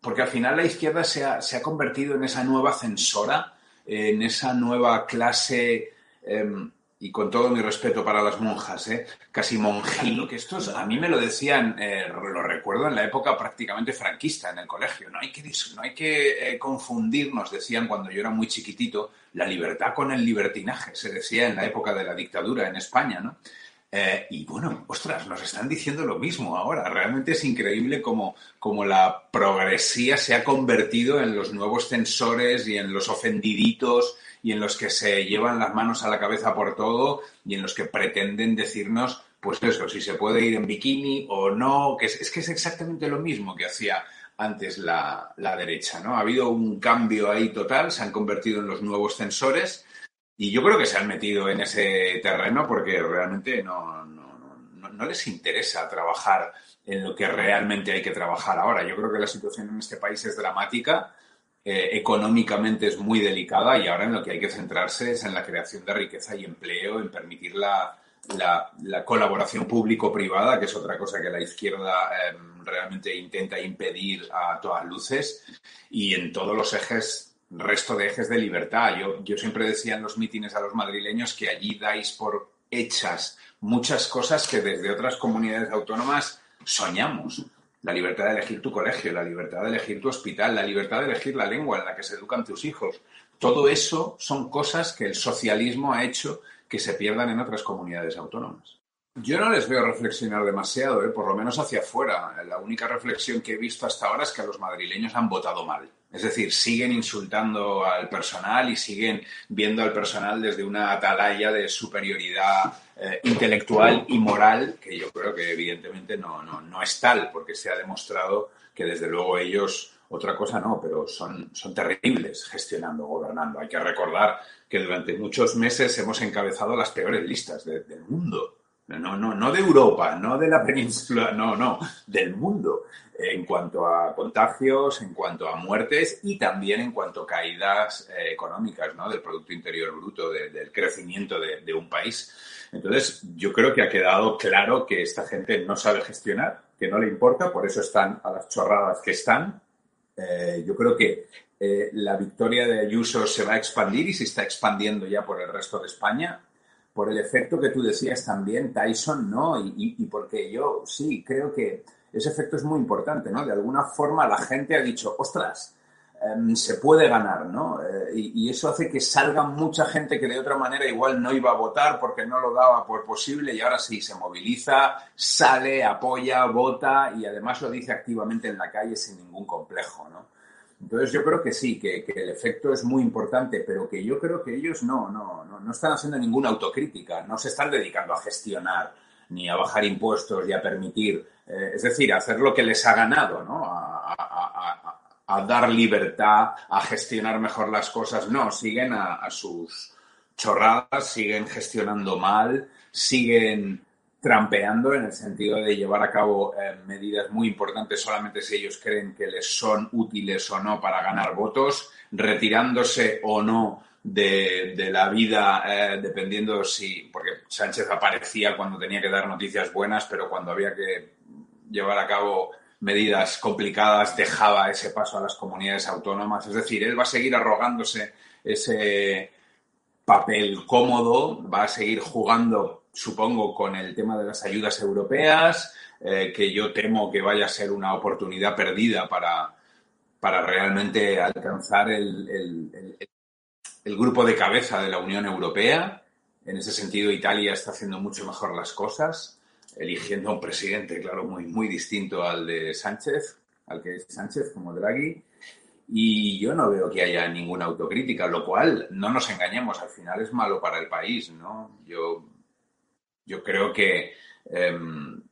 porque al final la izquierda se ha, se ha convertido en esa nueva censora, en esa nueva clase Em, y con todo mi respeto para las monjas, ¿eh? casi monjilo, que estos a mí me lo decían, eh, lo recuerdo en la época prácticamente franquista en el colegio, no hay que, no hay que eh, confundirnos, decían cuando yo era muy chiquitito, la libertad con el libertinaje, se decía en la época de la dictadura en España, ¿no? Eh, y bueno, ostras, nos están diciendo lo mismo ahora. Realmente es increíble cómo, cómo, la progresía se ha convertido en los nuevos censores y en los ofendiditos y en los que se llevan las manos a la cabeza por todo y en los que pretenden decirnos, pues eso, si se puede ir en bikini o no, que es, que es exactamente lo mismo que hacía antes la, derecha, ¿no? Ha habido un cambio ahí total, se han convertido en los nuevos censores y yo creo que se han metido en ese terreno porque realmente no, no, no les interesa trabajar en lo que realmente hay que trabajar ahora. Yo creo que la situación en este país es dramática eh, económicamente es muy delicada y ahora en lo que hay que centrarse es en la creación de riqueza y empleo, en permitir la, colaboración público-privada, que es otra cosa que la izquierda em, realmente intenta impedir a todas luces, y en todos los ejes, resto de ejes de libertad. Yo, yo siempre decía en los mítines a los madrileños que allí dais por hechas muchas cosas que desde otras comunidades autónomas soñamos la libertad de elegir tu colegio, la libertad de elegir tu hospital, la libertad de elegir la lengua en la que se educan tus hijos. Todo eso son cosas que el socialismo ha hecho que se pierdan en otras comunidades autónomas. Yo no les veo reflexionar demasiado, ¿eh? por lo menos hacia afuera. La única reflexión que he visto hasta ahora es que los madrileños han votado mal. Es decir, siguen insultando al personal y siguen viendo al personal desde una atalaya de superioridad eh, intelectual y moral, que yo creo que evidentemente no, no, no es tal, porque se ha demostrado que desde luego ellos otra cosa no, pero son, son terribles gestionando, gobernando. Hay que recordar que durante muchos meses hemos encabezado las peores listas del mundo. No, no, no de Europa, no de la península, no, no, del mundo. En cuanto a contagios, en cuanto a muertes y también en cuanto a caídas eh, económicas, ¿no? Del Producto Interior Bruto, del crecimiento de, un país. Entonces, yo creo que ha quedado claro que esta gente no sabe gestionar, que no le importa, por eso están a las chorradas que están. Eh, yo creo que eh, la victoria de Ayuso se va a expandir y se está expandiendo ya por el resto de España por el efecto que tú decías también, Tyson, ¿no? Y, porque yo sí creo que ese efecto es muy importante, ¿no? De alguna forma la gente ha dicho, ostras, em, se puede ganar, ¿no? Eh, y, eso hace que salga mucha gente que de otra manera igual no iba a votar porque no lo daba por posible y ahora sí se moviliza, sale, apoya, vota y además lo dice activamente en la calle sin ningún complejo, ¿no? Entonces yo creo que sí, que, el efecto es muy importante, pero que yo creo que ellos no, no, no, no están haciendo ninguna autocrítica, no se están dedicando a gestionar ni a bajar impuestos y a permitir, eh, es decir, a hacer lo que les ha ganado, ¿no? Dar libertad, a gestionar mejor las cosas. No, siguen a, sus chorradas, siguen gestionando mal, siguen trampeando en el sentido de llevar a cabo eh, medidas muy importantes solamente si ellos creen que les son útiles o no para ganar votos, retirándose o no de, la vida, eh, dependiendo si, porque Sánchez aparecía cuando tenía que dar noticias buenas, pero cuando había que llevar a cabo medidas complicadas dejaba ese paso a las comunidades autónomas. Es decir, él va a seguir arrogándose ese papel cómodo, va a seguir jugando, supongo, con el tema de las ayudas europeas, eh, que yo temo que vaya a ser una oportunidad perdida para, para realmente alcanzar el el grupo de cabeza de la Unión Europea. En ese sentido, Italia está haciendo mucho mejor las cosas, eligiendo a un presidente, claro, muy, muy distinto al de Sánchez, al que es Sánchez como Draghi. Y yo no veo que haya ninguna autocrítica, lo cual, no nos engañemos, al final es malo para el país, ¿no? Yo, yo creo que em,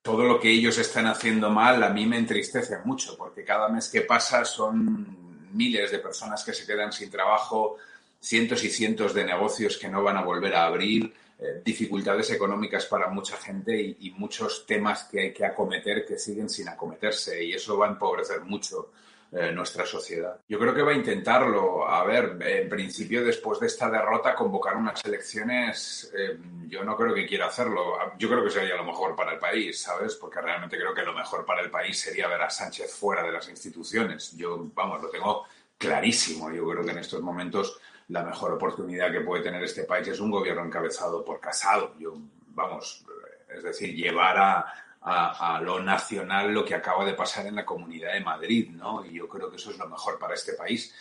todo lo que ellos están haciendo mal a mí me entristece mucho, porque cada mes que pasa son miles de personas que se quedan sin trabajo, cientos y cientos de negocios que no van a volver a abrir, eh, dificultades económicas para mucha gente y, muchos temas que hay que acometer que siguen sin acometerse y eso va a empobrecer mucho eh, nuestra sociedad. Yo creo que va a intentarlo. A ver, en principio, después de esta derrota, convocar unas elecciones, eh, yo no creo que quiera hacerlo. Yo creo que sería lo mejor para el país, ¿sabes? Porque realmente creo que lo mejor para el país sería ver a Sánchez fuera de las instituciones. Yo, vamos, lo tengo clarísimo. Yo creo que en estos momentos la mejor oportunidad que puede tener este país es un gobierno encabezado por Casado. Yo, vamos, es decir, llevar a, a, lo nacional lo que acaba de pasar en la Comunidad de Madrid, ¿no? Y yo creo que eso es lo mejor para este país.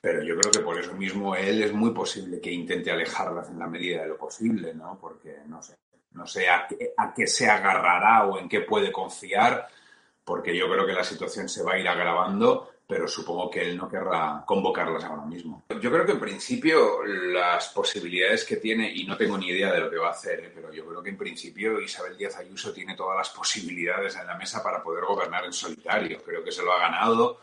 Pero yo creo que por eso mismo él es muy posible que intente alejarlas en la medida de lo posible, ¿no? Porque no sé, no sé a qué se agarrará o en qué puede confiar, porque yo creo que la situación se va a ir agravando pero supongo que él no querrá convocarlas ahora mismo. Yo creo que en principio las posibilidades que tiene, y no tengo ni idea de lo que va a hacer, ¿eh? pero yo creo que en principio Isabel Díaz Ayuso tiene todas las posibilidades en la mesa para poder gobernar en solitario. Creo que se lo ha ganado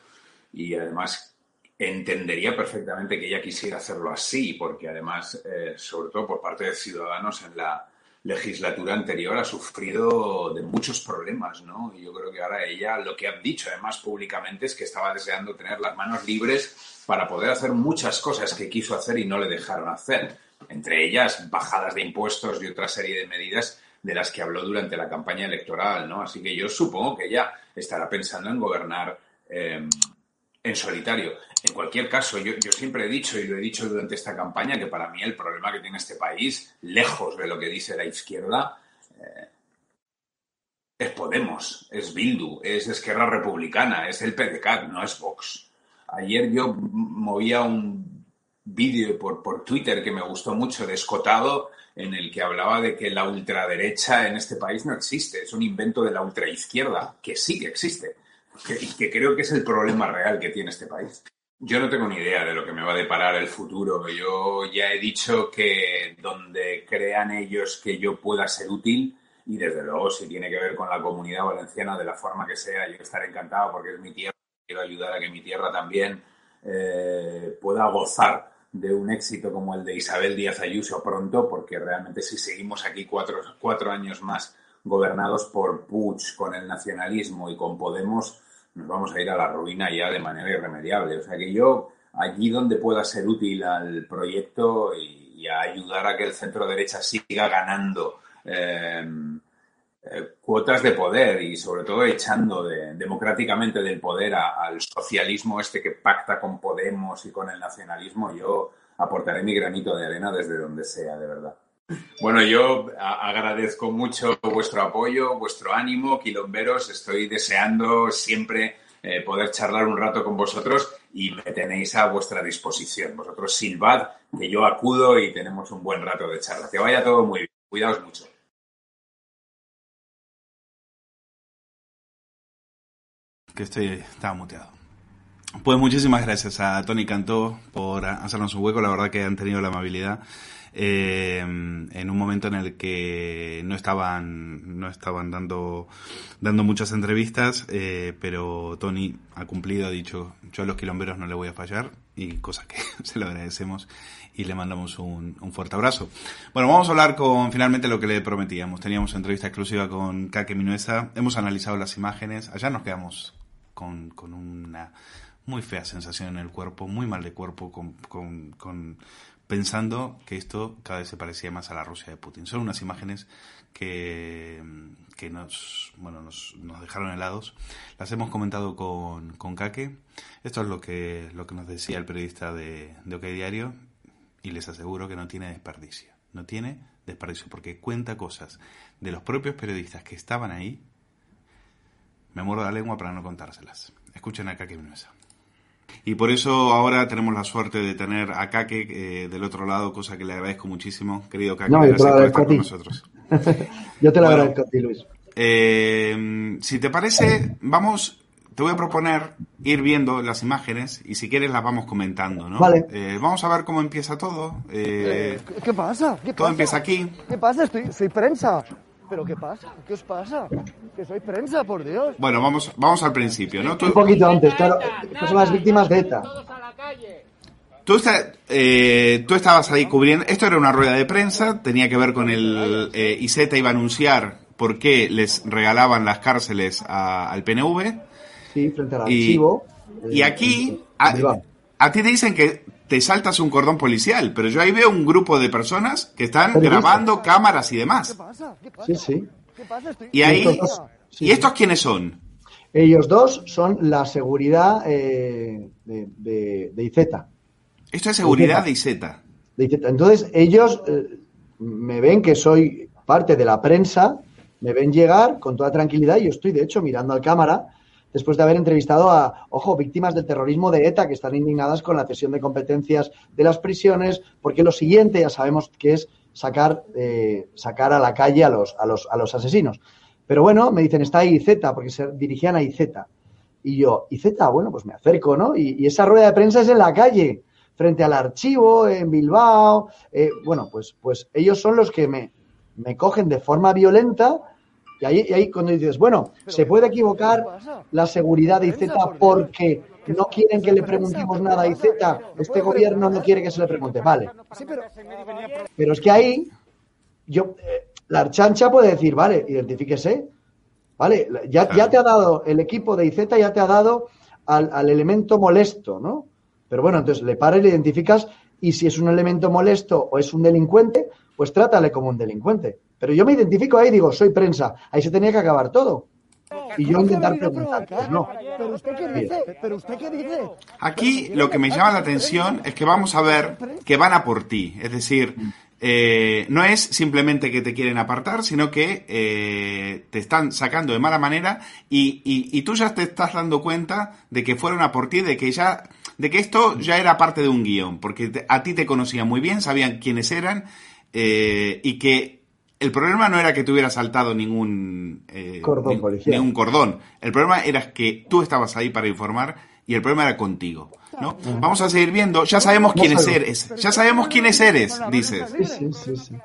y además entendería perfectamente que ella quisiera hacerlo así, porque además, eh, sobre todo por parte de Ciudadanos en la legislatura anterior ha sufrido de muchos problemas, ¿no? Y yo creo que ahora ella lo que ha dicho además públicamente es que estaba deseando tener las manos libres para poder hacer muchas cosas que quiso hacer y no le dejaron hacer, entre ellas bajadas de impuestos y otra serie de medidas de las que habló durante la campaña electoral, ¿no? Así que yo supongo que ella estará pensando en gobernar eh, en solitario. En cualquier caso, yo, siempre he dicho, y lo he dicho durante esta campaña, que para mí el problema que tiene este país, lejos de lo que dice la izquierda, eh, es Podemos, es Bildu, es Esquerra Republicana, es el PDCAT, no es Vox. Ayer yo movía un vídeo por, por Twitter que me gustó mucho de Escotado, en el que hablaba de que la ultraderecha en este país no existe, es un invento de la ultraizquierda, que sí que existe que, creo que es el problema real que tiene este país. Yo no tengo ni idea de lo que me va a deparar el futuro. Yo ya he dicho que donde crean ellos que yo pueda ser útil, y desde luego si tiene que ver con la comunidad valenciana de la forma que sea, yo estaré encantado porque es mi tierra. Quiero ayudar a que mi tierra también eh, pueda gozar de un éxito como el de Isabel Díaz Ayuso pronto, porque realmente si seguimos aquí cuatro, cuatro años más gobernados por Puig, con el nacionalismo y con Podemos, nos vamos a ir a la ruina ya de manera irremediable. O sea que yo, allí donde pueda ser útil al proyecto y, a ayudar a que el centro derecha siga ganando eh, eh, cuotas de poder y sobre todo echando democráticamente del poder al socialismo este que pacta con Podemos y con el nacionalismo, yo aportaré mi granito de arena desde donde sea, de verdad. Bueno, yo agradezco mucho vuestro apoyo, vuestro ánimo, quilomberos. Estoy deseando siempre eh, poder charlar un rato con vosotros y me tenéis a vuestra disposición. Vosotros silbad, que yo acudo y tenemos un buen rato de charla. Que vaya todo muy bien. Cuidaos mucho. Que estoy, estaba muteado. Pues muchísimas gracias a Tony Cantó por hacernos un hueco. La verdad que han tenido la amabilidad eh, en un momento en el que no estaban, no estaban dando, dando muchas entrevistas, eh, pero Tony ha cumplido, ha dicho, yo a los quilomberos no le voy a fallar, y cosa que se lo agradecemos y le mandamos un, un, fuerte abrazo. Bueno, vamos a hablar con finalmente lo que le prometíamos. Teníamos entrevista exclusiva con Kake Minuesa, hemos analizado las imágenes, allá nos quedamos con, con una muy fea sensación en el cuerpo, muy mal de cuerpo, con, con, con pensando que esto cada vez se parecía más a la Rusia de Putin. Son unas imágenes que, que nos, bueno, nos, nos dejaron helados. Las hemos comentado con, con Kake. Esto es lo que, lo que nos decía el periodista de, de OK Diario y les aseguro que no tiene desperdicio. No tiene desperdicio porque cuenta cosas de los propios periodistas que estaban ahí. Me muero la lengua para no contárselas. Escuchen a Kake Minuesa. Y por eso ahora tenemos la suerte de tener a Kake eh, del otro lado, cosa que le agradezco muchísimo, querido Kake. No, yo te lo agradezco a ti. yo te lo agradezco a ti, Luis. Eh, si te parece, vamos, te voy a proponer ir viendo las imágenes y si quieres las vamos comentando, ¿no? Vale. Eh, vamos a ver cómo empieza todo. Eh, ¿Qué pasa? ¿Qué todo empieza aquí. ¿Qué pasa? Estoy, soy prensa. ¿Pero qué pasa? ¿Qué os pasa? Que soy prensa, por Dios. Bueno, vamos, vamos al principio, ¿no? Un poquito antes, claro. Estas son las víctimas de ETA. Tú, eh, tú estabas ahí cubriendo. Esto era una rueda de prensa, tenía que ver con el. Eh, IZ iba a anunciar por qué les regalaban las cárceles al PNV. Sí, frente al archivo. Y, y aquí. A, a, ti te dicen que te saltas un cordón policial, pero yo ahí veo un grupo de personas que están grabando cámaras y demás. Sí, sí. Y ahí, ¿y estos quiénes son? Ellos dos son la seguridad eh, de, de, de, IZ. Esto es seguridad de IZ. De IZ. Entonces, ellos eh, me ven que soy parte de la prensa, me ven llegar con toda tranquilidad y yo estoy, de hecho, mirando al cámara después de haber entrevistado a, ojo, víctimas del terrorismo de ETA que están indignadas con la cesión de competencias de las prisiones, porque lo siguiente ya sabemos que es sacar, eh, sacar a la calle a los, a, los, a los asesinos. Pero bueno, me dicen, está ahí IZ, porque se dirigían a IZ. Y yo, IZ, bueno, pues me acerco, ¿no? Y, y, esa rueda de prensa es en la calle, frente al archivo, en Bilbao. Eh, bueno, pues, pues ellos son los que me, me cogen de forma violenta y ahí, y ahí cuando dices, bueno, se puede equivocar la seguridad de IZ porque no quieren que le preguntemos nada a IZ, este gobierno no quiere que se le pregunte, vale. Pero es que ahí, yo, eh, la archancha puede decir, vale, identifíquese, vale, ya, ya te ha dado, el equipo de IZ ya te ha dado al, al elemento molesto, ¿no? Pero bueno, entonces le paras y le identificas y si es un elemento molesto o es un delincuente, pues trátale como un delincuente. Pero yo me identifico ahí y digo, soy prensa. Ahí se tenía que acabar todo. Y yo intentar preguntar, pues no. ¿Pero usted qué dice? ¿Pero usted qué dice? Aquí lo que me llama la atención es que vamos a ver que van a por ti. Es decir, eh, no es simplemente que te quieren apartar, sino que eh, te están sacando de mala manera y, y, y, tú ya te estás dando cuenta de que fueron a por ti, de que ya, de que esto ya era parte de un guion, porque te, a ti te conocían muy bien, sabían quiénes eran eh, y que el problema no era que tuviera saltado ningún eh, cordón, ni, ningún cordón. El problema era que tú estabas ahí para informar y el problema era contigo. ¿no? Vamos a seguir viendo. Ya sabemos quiénes eres. Ya sabemos quiénes eres, dices. Sí, sí, sí.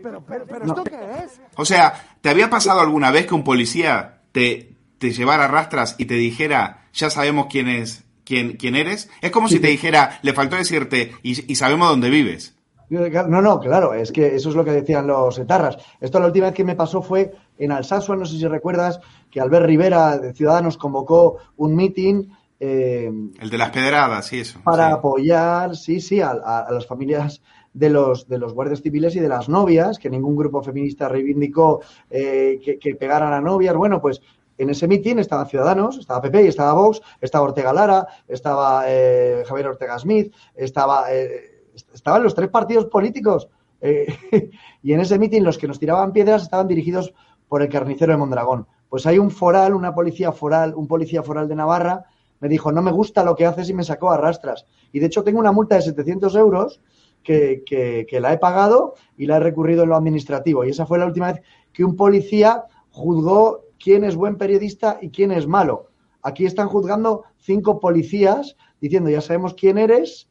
Pero, pero, pero ¿esto qué es? O sea, ¿te había pasado alguna vez que un policía te, te llevara rastras y te dijera, ya sabemos quién es, quién, quién eres? Es como si te dijera, le faltó decirte, y, y sabemos dónde vives. No, no, claro, es que eso es lo que decían los etarras. Esto la última vez que me pasó fue en Alsasua, no sé si recuerdas, que Albert Rivera de Ciudadanos convocó un meeting. Eh, el de las pedradas, sí, eso. Para sí. apoyar, sí, sí, a, a, a, las familias de los, de los guardias civiles y de las novias, que ningún grupo feminista reivindicó eh, que, que pegaran a novias. Bueno, pues en ese mitin estaban Ciudadanos, estaba PP y estaba Vox, estaba Ortega Lara, estaba eh, Javier Ortega Smith, estaba. Eh, estaban los tres partidos políticos. Eh, y en ese mitin los que nos tiraban piedras estaban dirigidos por el carnicero de Mondragón. Pues hay un foral, una policía foral, un policía foral de Navarra, me dijo, no me gusta lo que haces y me sacó a rastras. Y de hecho tengo una multa de 700 euros que, que, la he pagado y la he recurrido en lo administrativo. Y esa fue la última vez que un policía juzgó quién es buen periodista y quién es malo. Aquí están juzgando cinco policías diciendo, ya sabemos quién eres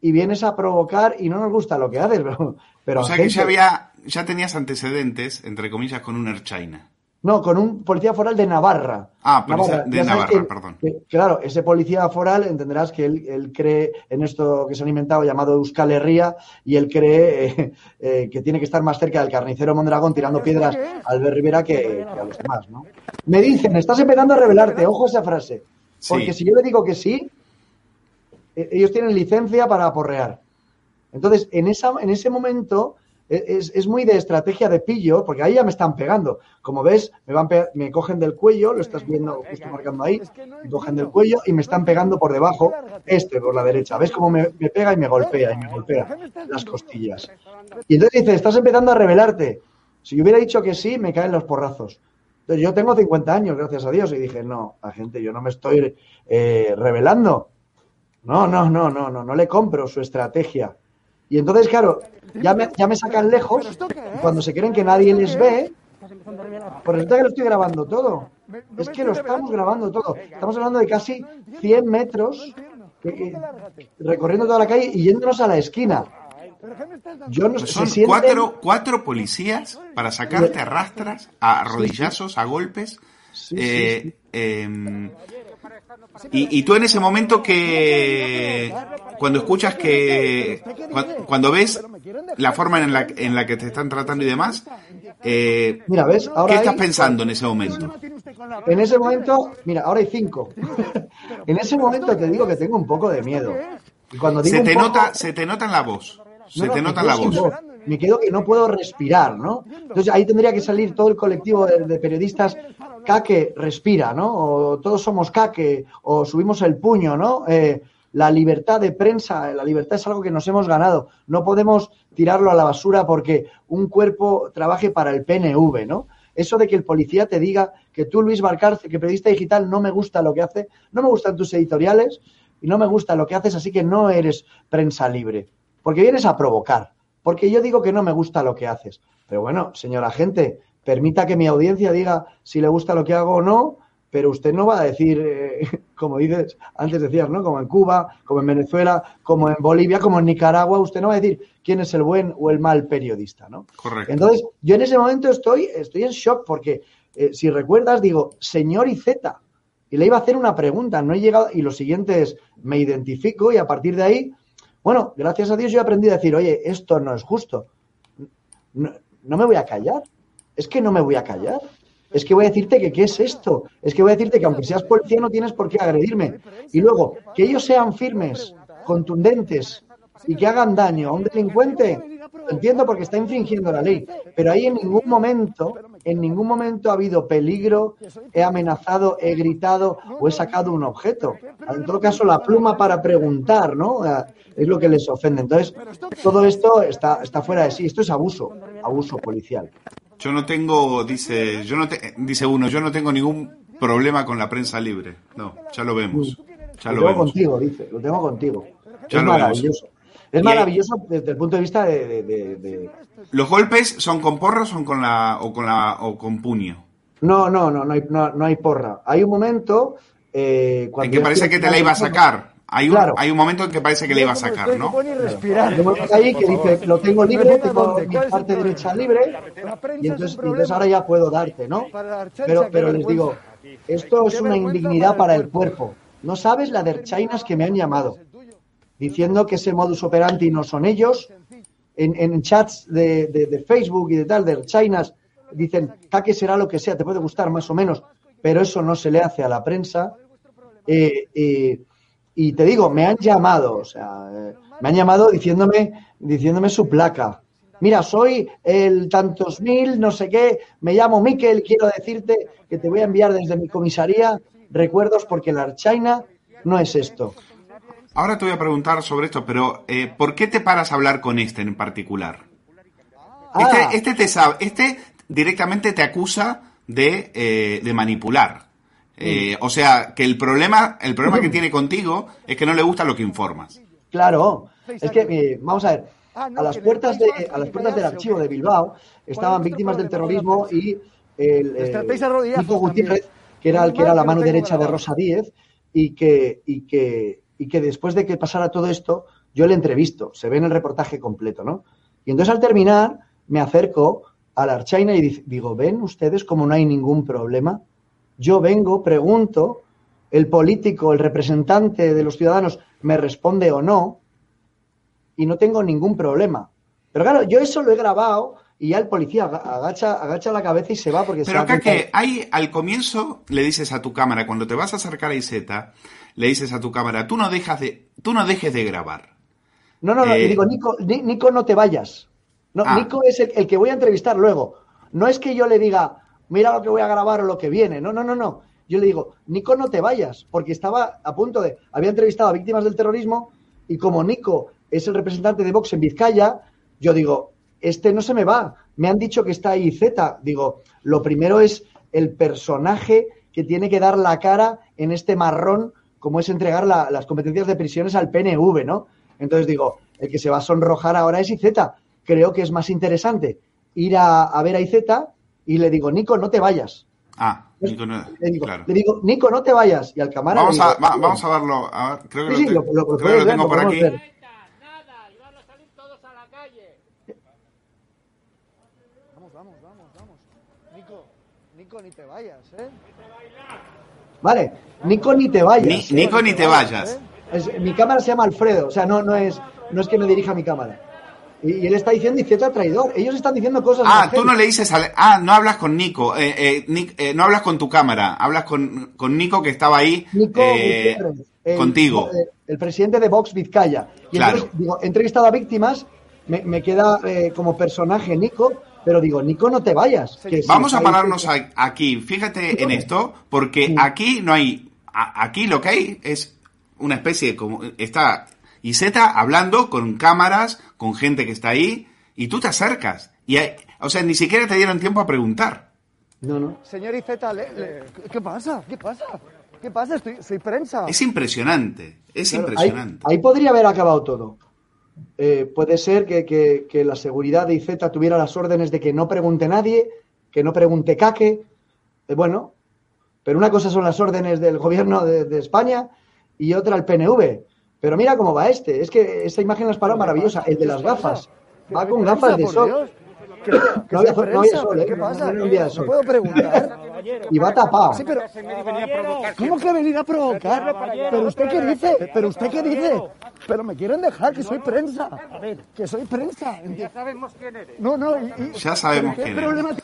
y vienes a provocar y no nos gusta lo que haces. Pero, o sea que ya, había, ya tenías antecedentes, entre comillas, con un Air China. No, con un policía foral de Navarra. Ah, policía de Navarra, perdón. claro, ese policía foral entenderás que él, cree en esto que se han inventado llamado Euskal Herria y él cree eh, eh, que tiene que estar más cerca del carnicero Mondragón tirando piedras a Albert Rivera que, a los demás, ¿no? Me dicen, estás empezando a revelarte, ojo esa frase. Porque si yo le digo que sí, ellos tienen licencia para aporrear. Entonces, en, esa, en ese momento es, muy de estrategia de pillo, porque ahí ya me están pegando. Como ves, me, van me cogen del cuello, lo estás viendo justo marcando ahí, me cogen del cuello y me están pegando por debajo, este por la derecha. ¿Ves cómo me, pega y me golpea y me golpea las costillas? Y entonces dice, estás empezando a revelarte. Si yo hubiera dicho que sí, me caen los porrazos. Entonces yo tengo 50 años, gracias a Dios, y dije, no, la gente, yo no me estoy eh, revelando. No, no, no, no, no, no le compro su estrategia. Y entonces, claro, ya me, ya me sacan lejos. cuando se creen que nadie les ve, pues resulta que lo estoy grabando todo. Es que lo estamos grabando todo. Estamos hablando de casi 100 metros recorriendo toda la calle y yéndonos a la esquina. Yo no, son cuatro, cuatro policías para sacarte a rastras, a rodillazos, a golpes. Eh, em, y, y, tú en ese momento que cuando escuchas que cuando, ves la forma en la, en la que te están tratando y demás, eh, mira, ¿ves? ¿qué estás pensando en ese momento? En ese momento, mira, ahora hay cinco. en ese momento te digo que tengo un poco de miedo. Y cuando se te nota, se te nota en la voz. Se te nota en la voz. Me quedo que no puedo respirar, ¿no? Entonces ahí tendría que salir todo el colectivo de, periodistas caque respira, ¿no? O todos somos caque, o subimos el puño, ¿no? Eh, la libertad de prensa, la libertad es algo que nos hemos ganado. No podemos tirarlo a la basura porque un cuerpo trabaje para el PNV, ¿no? Eso de que el policía te diga que tú, Luis Barcarce, que periodista digital, no me gusta lo que hace, no me gustan tus editoriales y no me gusta lo que haces, así que no eres prensa libre. Porque vienes a provocar. Porque yo digo que no me gusta lo que haces. Pero bueno, señora gente, permita que mi audiencia diga si le gusta lo que hago o no pero usted no va a decir, eh, como dices, antes decías, ¿no? Como en Cuba, como en Venezuela, como en Bolivia, como en Nicaragua, usted no va a decir quién es el buen o el mal periodista, ¿no? Correcto. Entonces, yo en ese momento estoy, estoy en shock porque, eh, si recuerdas, digo, señor Izeta, y le iba a hacer una pregunta, no he llegado, y lo siguiente es, me identifico y a partir de ahí, bueno, gracias a Dios yo he aprendido a decir, oye, esto no es justo, no me voy a callar, es que no me voy a callar. Es que voy a decirte que qué es esto, es que voy a decirte que aunque seas policía no tienes por qué agredirme. Y luego, que ellos sean firmes, contundentes y que hagan daño a un delincuente, entiendo porque está infringiendo la ley, pero ahí en ningún momento, en ningún momento ha habido peligro, he amenazado, he gritado o he sacado un objeto. En todo caso, la pluma para preguntar, ¿no? Es lo que les ofende. Entonces, todo esto está, está fuera de sí. Esto es abuso, abuso policial. Yo no tengo, dice, yo no te, dice uno, yo no tengo ningún problema con la prensa libre. No, ya lo vemos. Ya lo, tengo contigo, dice, lo tengo contigo. es maravilloso. Es maravilloso desde el punto de vista de, ¿Los golpes son con porra o son con la o con la o con puño? No, no, no, no hay, no, hay porra. Hay un momento eh, cuando en que parece que te la iba a sacar. Hay un, hay un momento en que parece que le iba a sacar, ¿no? ahí que dice, lo tengo libre, tengo mi parte derecha libre, y entonces, entonces ahora ya puedo darte, ¿no? Pero, pero les digo, esto es una indignidad para el cuerpo. No sabes la de chinas que me han llamado, diciendo que ese modus operandi no son ellos. En, chats de, de, Facebook y de tal, de chinas, dicen, que será lo que sea, te puede gustar más o menos, pero eso no se le hace a la prensa. Eh, eh, y te digo, me han llamado, o sea, eh, me han llamado diciéndome, diciéndome su placa. Mira, soy el tantos mil, no sé qué, me llamo Miquel, quiero decirte que te voy a enviar desde mi comisaría recuerdos porque la Archaina no es esto. Ahora te voy a preguntar sobre esto, pero eh, ¿por qué te paras a hablar con este en particular? Este, ah. este, te sabe, este directamente te acusa de, eh, de manipular. Eh, o sea, que el problema, el problema que tiene contigo es que no le gusta lo que informas. Claro, es que, eh, vamos a ver, a las puertas de, a las puertas del archivo de Bilbao estaban víctimas del terrorismo y el eh, Gutiérrez, que era el que era la mano derecha de Rosa Díez, y que, y que, y que después de que pasara todo esto, yo le entrevisto, se ve en el reportaje completo, ¿no? Y entonces al terminar, me acerco a la Archaina y digo, ¿ven ustedes cómo no hay ningún problema? Yo vengo, pregunto, el político, el representante de los ciudadanos me responde o no, y no tengo ningún problema. Pero claro, yo eso lo he grabado y ya el policía agacha, agacha la cabeza y se va porque Pero acá que hay, al comienzo le dices a tu cámara, cuando te vas a acercar a Iseta, le dices a tu cámara, tú no dejas de, tú no dejes de grabar. No, no, no, le eh, digo, Nico, Nico, no te vayas. No, ah. Nico es el, que voy a entrevistar luego. No es que yo le diga, mira lo que voy a grabar o lo que viene. No, no, no, no. Yo le digo, Nico, no te vayas, porque estaba a punto de. Había entrevistado a víctimas del terrorismo y como Nico es el representante de Vox en Vizcaya, yo digo, este no se me va. Me han dicho que está ahí Z. Digo, lo primero es el personaje que tiene que dar la cara en este marrón, como es entregar las competencias de prisiones al PNV, ¿no? Entonces digo, el que se va a sonrojar ahora es IZ. Creo que es más interesante ir a, ver a IZ y le digo, Nico, no te vayas. Ah, Nico no, le, digo, le digo, Nico, no te vayas. Y al cámara. Vamos, a, vamos a verlo. A ver, creo que lo, tengo por aquí. Nico, ni te vayas, ¿eh? Vale, Nico, ni te vayas. Nico, ni te vayas. mi cámara se llama Alfredo, o sea, no, no, es, no es que me dirija mi cámara. Y, él está diciendo a traidor. Ellos están diciendo cosas. Ah, tú no le dices. ah, no hablas con Nico. Eh, eh, eh, no hablas con tu cámara. Hablas con, con Nico que estaba ahí. Nico contigo. El, presidente de Vox Vizcaya. Y entonces, digo, he entrevistado a víctimas. Me, me queda como personaje Nico pero digo, Nico, no te vayas. Vamos a pararnos aquí. Fíjate en esto, porque aquí no hay. Aquí lo que hay es una especie de. como Está Iseta hablando con cámaras, con gente que está ahí, y tú te acercas. Y o sea, ni siquiera te dieron tiempo a preguntar. No, no. Señor Iseta, ¿qué pasa? ¿Qué pasa? ¿Qué pasa? Estoy, soy prensa. Es impresionante, es impresionante. ahí podría haber acabado todo. Eh, puede ser que, la seguridad de IZ tuviera las órdenes de que no pregunte nadie, que no pregunte caque. Eh, bueno, pero una cosa son las órdenes del gobierno de, España y otra el PNV. Pero mira cómo va este. Es que esta imagen las parado maravillosa. El de las gafas. Va con gafas de sol. no, había, no había sol, ¿eh? ¿Qué pasa? No, había sol. ¿Puedo preguntar? Y va tapado. Sí, pero... ¿Cómo que venir a provocar? ¿Pero usted qué dice? ¿Pero usted qué dice? Pero me quieren dejar, que soy prensa. Que soy prensa. Ya sabemos quién eres. No, no. ya sabemos quién eres.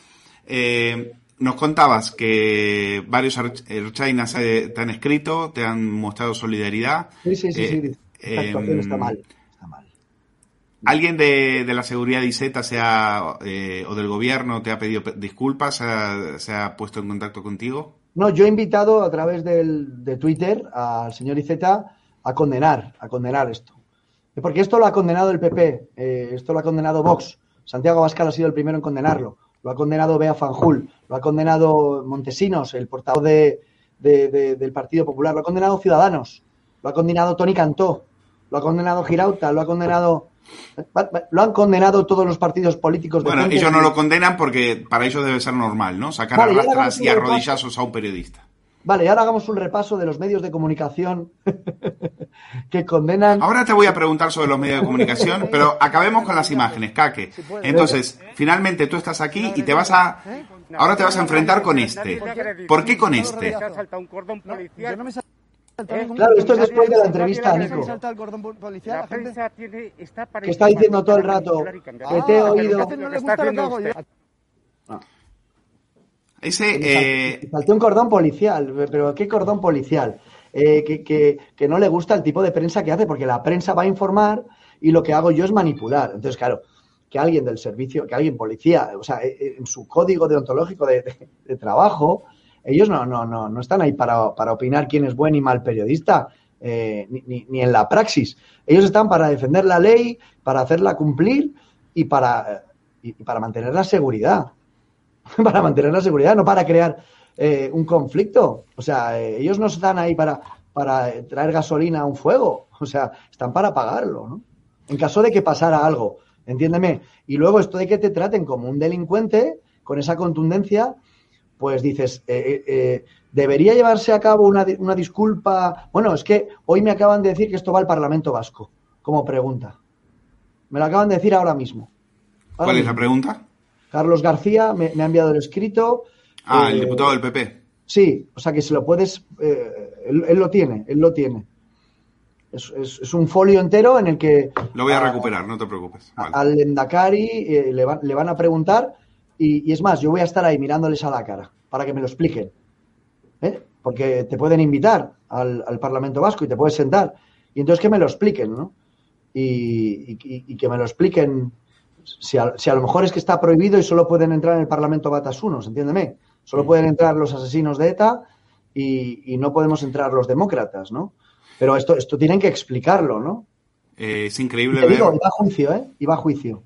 Eh, nos contabas que varios Erchainas te han escrito, te han mostrado solidaridad. Sí, sí, sí. sí. Eh, está mal. ¿Alguien de, la seguridad de ISETA sea, eh, o del gobierno te ha pedido disculpas? ¿Se ha, puesto en contacto contigo? No, yo he invitado a través de Twitter al señor Iseta a condenar, a condenar esto. Porque esto lo ha condenado el PP, eh, esto lo ha condenado Vox. Santiago Abascal ha sido el primero en condenarlo. Lo ha condenado Bea Fanjul, lo ha condenado Montesinos, el portavoz del Partido Popular, lo ha condenado Ciudadanos, lo ha condenado Tony Cantó, lo ha condenado Girauta, lo ha condenado lo han condenado todos los partidos políticos. De bueno, ellos no lo condenan porque para ellos debe ser normal, ¿no? Sacar a rastras y arrodillazos a un periodista. Vale, y ahora hagamos un repaso de los medios de comunicación que condenan. Ahora te voy a preguntar sobre los medios de comunicación, pero acabemos con las imágenes, Caque. Entonces, finalmente tú estás aquí y te vas a. Ahora te vas a enfrentar con este. ¿Por qué con este? Claro, esto es después de la entrevista a Nico. Que está diciendo todo el rato que te he oído. Ese. Eh... Un cordón policial, pero ¿qué cordón policial? Eh, que, que, que, no le gusta el tipo de prensa que hace, porque la prensa va a informar y lo que hago yo es manipular. Entonces, claro, que alguien del servicio, que alguien policía, o sea, eh, en su código deontológico de, de, de trabajo, ellos no, no, no, no están ahí para, para opinar quién es buen y mal periodista, eh, ni, ni, en la praxis. Ellos están para defender la ley, para hacerla cumplir y para, y, para mantener la seguridad. para mantener la seguridad, no para crear eh, un conflicto. O sea, eh, ellos no están ahí para, para traer gasolina a un fuego, o sea, están para pagarlo, ¿no? En caso de que pasara algo, entiéndeme. Y luego esto de que te traten como un delincuente, con esa contundencia, pues dices, eh, ¿debería llevarse a cabo una, una, disculpa? Bueno, es que hoy me acaban de decir que esto va al Parlamento Vasco, como pregunta. Me lo acaban de decir ahora mismo. ¿Cuál es la pregunta? Carlos García me, ha enviado el escrito. Ah, el eh, diputado del PP. Sí, o sea que se lo puedes. Eh, él, lo tiene, él lo tiene. Es, un folio entero en el que. Lo voy a, recuperar, no te preocupes. Al Endacari eh, le, van a preguntar y, es más, yo voy a estar ahí mirándoles a la cara para que me lo expliquen. Porque te pueden invitar al, Parlamento Vasco y te puedes sentar. Y entonces que me lo expliquen, ¿no? y que me lo expliquen si a, lo mejor es que está prohibido y solo pueden entrar en el Parlamento Batasunos, entiéndeme. Solo pueden entrar los asesinos de ETA y, no podemos entrar los demócratas, ¿no? Pero esto, esto tienen que explicarlo, ¿no? Eh, es increíble ver... Digo, a juicio, ¿eh? Iba a juicio.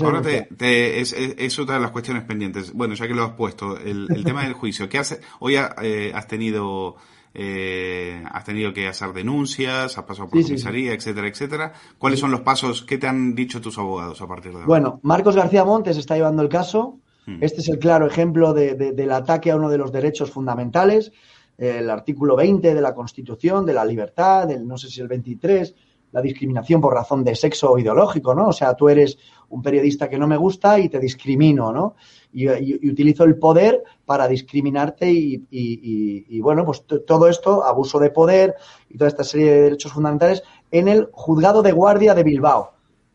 Ahora te, es, otra de las cuestiones pendientes. Bueno, ya que lo has puesto, el, tema del juicio. ¿Qué hace? Hoy eh, has tenido eh, has tenido que hacer denuncias, has pasado por comisaría, etcétera, etcétera. ¿Cuáles son los pasos? ¿Qué te han dicho tus abogados a partir de ahora? Bueno, Marcos García Montes está llevando el caso. Hmm. Este es el claro ejemplo del ataque a uno de los derechos fundamentales, el artículo 20 de la Constitución, de la libertad, del no sé si el 23, la discriminación por razón de sexo ideológico, ¿no? O sea, tú eres un periodista que no me gusta y te discrimino, ¿no? Y, utilizo el poder para discriminarte y, bueno, pues todo esto, abuso de poder y toda esta serie de derechos fundamentales en el juzgado de guardia de Bilbao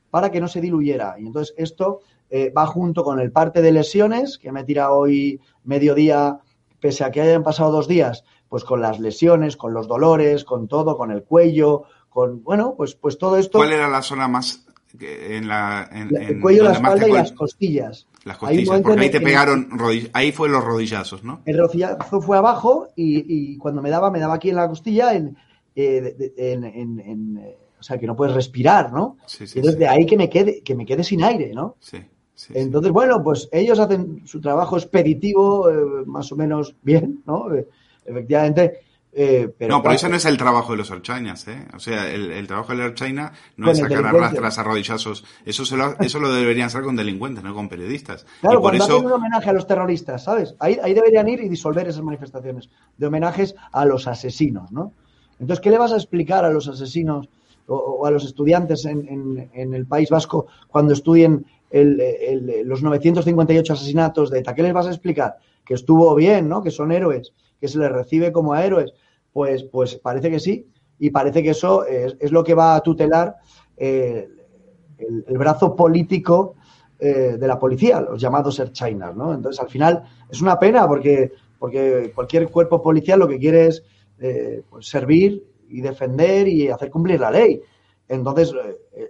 para que no se diluyera. Y entonces esto eh, va junto con el parte de lesiones que me tira hoy mediodía, pese a que hayan pasado dos días, pues con las lesiones, con los dolores, con todo, con el cuello, con, bueno, pues, pues todo esto. ¿Cuál era la zona más en la el cuello, la espalda y las costillas. Las costillas, porque ahí te pegaron, ahí fue los rodillazos, ¿no? El rodillazo fue abajo y, cuando me daba, me daba aquí en la costilla, en, eh, en, eh, o sea, que no puedes respirar, ¿no? Sí, sí, y desde ahí que me quede, que me quede sin aire, ¿no? Sí. Entonces, bueno, pues ellos hacen su trabajo expeditivo eh, más o menos bien, ¿no? efectivamente, eh, no, pero eso no es el trabajo de los archainas, ¿eh? O sea, el, trabajo de los archainas no es sacar arrastras, arrodillazos. Eso, se lo, eso lo deberían hacer con delincuentes, no con periodistas. Claro, y por cuando eso... hacen un homenaje a los terroristas, ¿sabes? Ahí, ahí deberían ir y disolver esas manifestaciones de homenajes a los asesinos, ¿no? Entonces, ¿qué le vas a explicar a los asesinos o, a los estudiantes en, en, el País Vasco cuando estudien el, los 958 asesinatos de ETA? ¿Qué les vas a explicar? Que estuvo bien, ¿no? Que son héroes que se les recibe como a héroes, pues, pues parece que sí, y parece que eso es, lo que va a tutelar eh, el, brazo político eh, de la policía, los llamados Erchainas, ¿no? Entonces, al final, es una pena porque, porque cualquier cuerpo policial lo que quiere es eh, pues, servir y defender y hacer cumplir la ley. Entonces,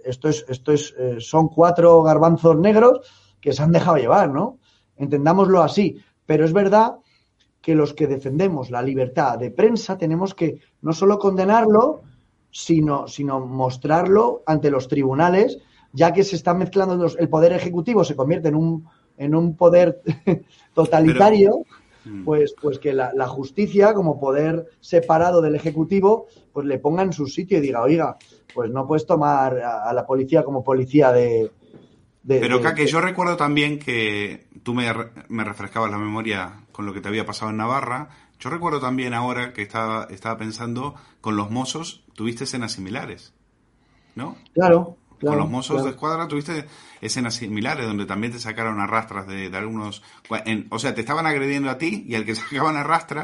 esto es, esto es, son cuatro garbanzos negros que se han dejado llevar, ¿no? Entendámoslo así. Pero es verdad que los que defendemos la libertad de prensa tenemos que no solo condenarlo, sino, sino mostrarlo ante los tribunales, ya que se está mezclando el poder ejecutivo, se convierte en un, en un poder totalitario, mm. pues, pues que la, justicia, como poder separado del ejecutivo, pues le ponga en su sitio y diga, oiga, pues no puedes tomar a, la policía como policía de... Pero, que yo recuerdo también que tú me, me refrescabas la memoria con lo que te había pasado en Navarra. Yo recuerdo también ahora que estaba, estaba pensando, con los mozos tuviste escenas similares, ¿no? Claro. con los mozos de escuadra tuviste escenas similares donde también te sacaron arrastras de, algunos... o sea, te estaban agrediendo a ti y al que sacaban arrastras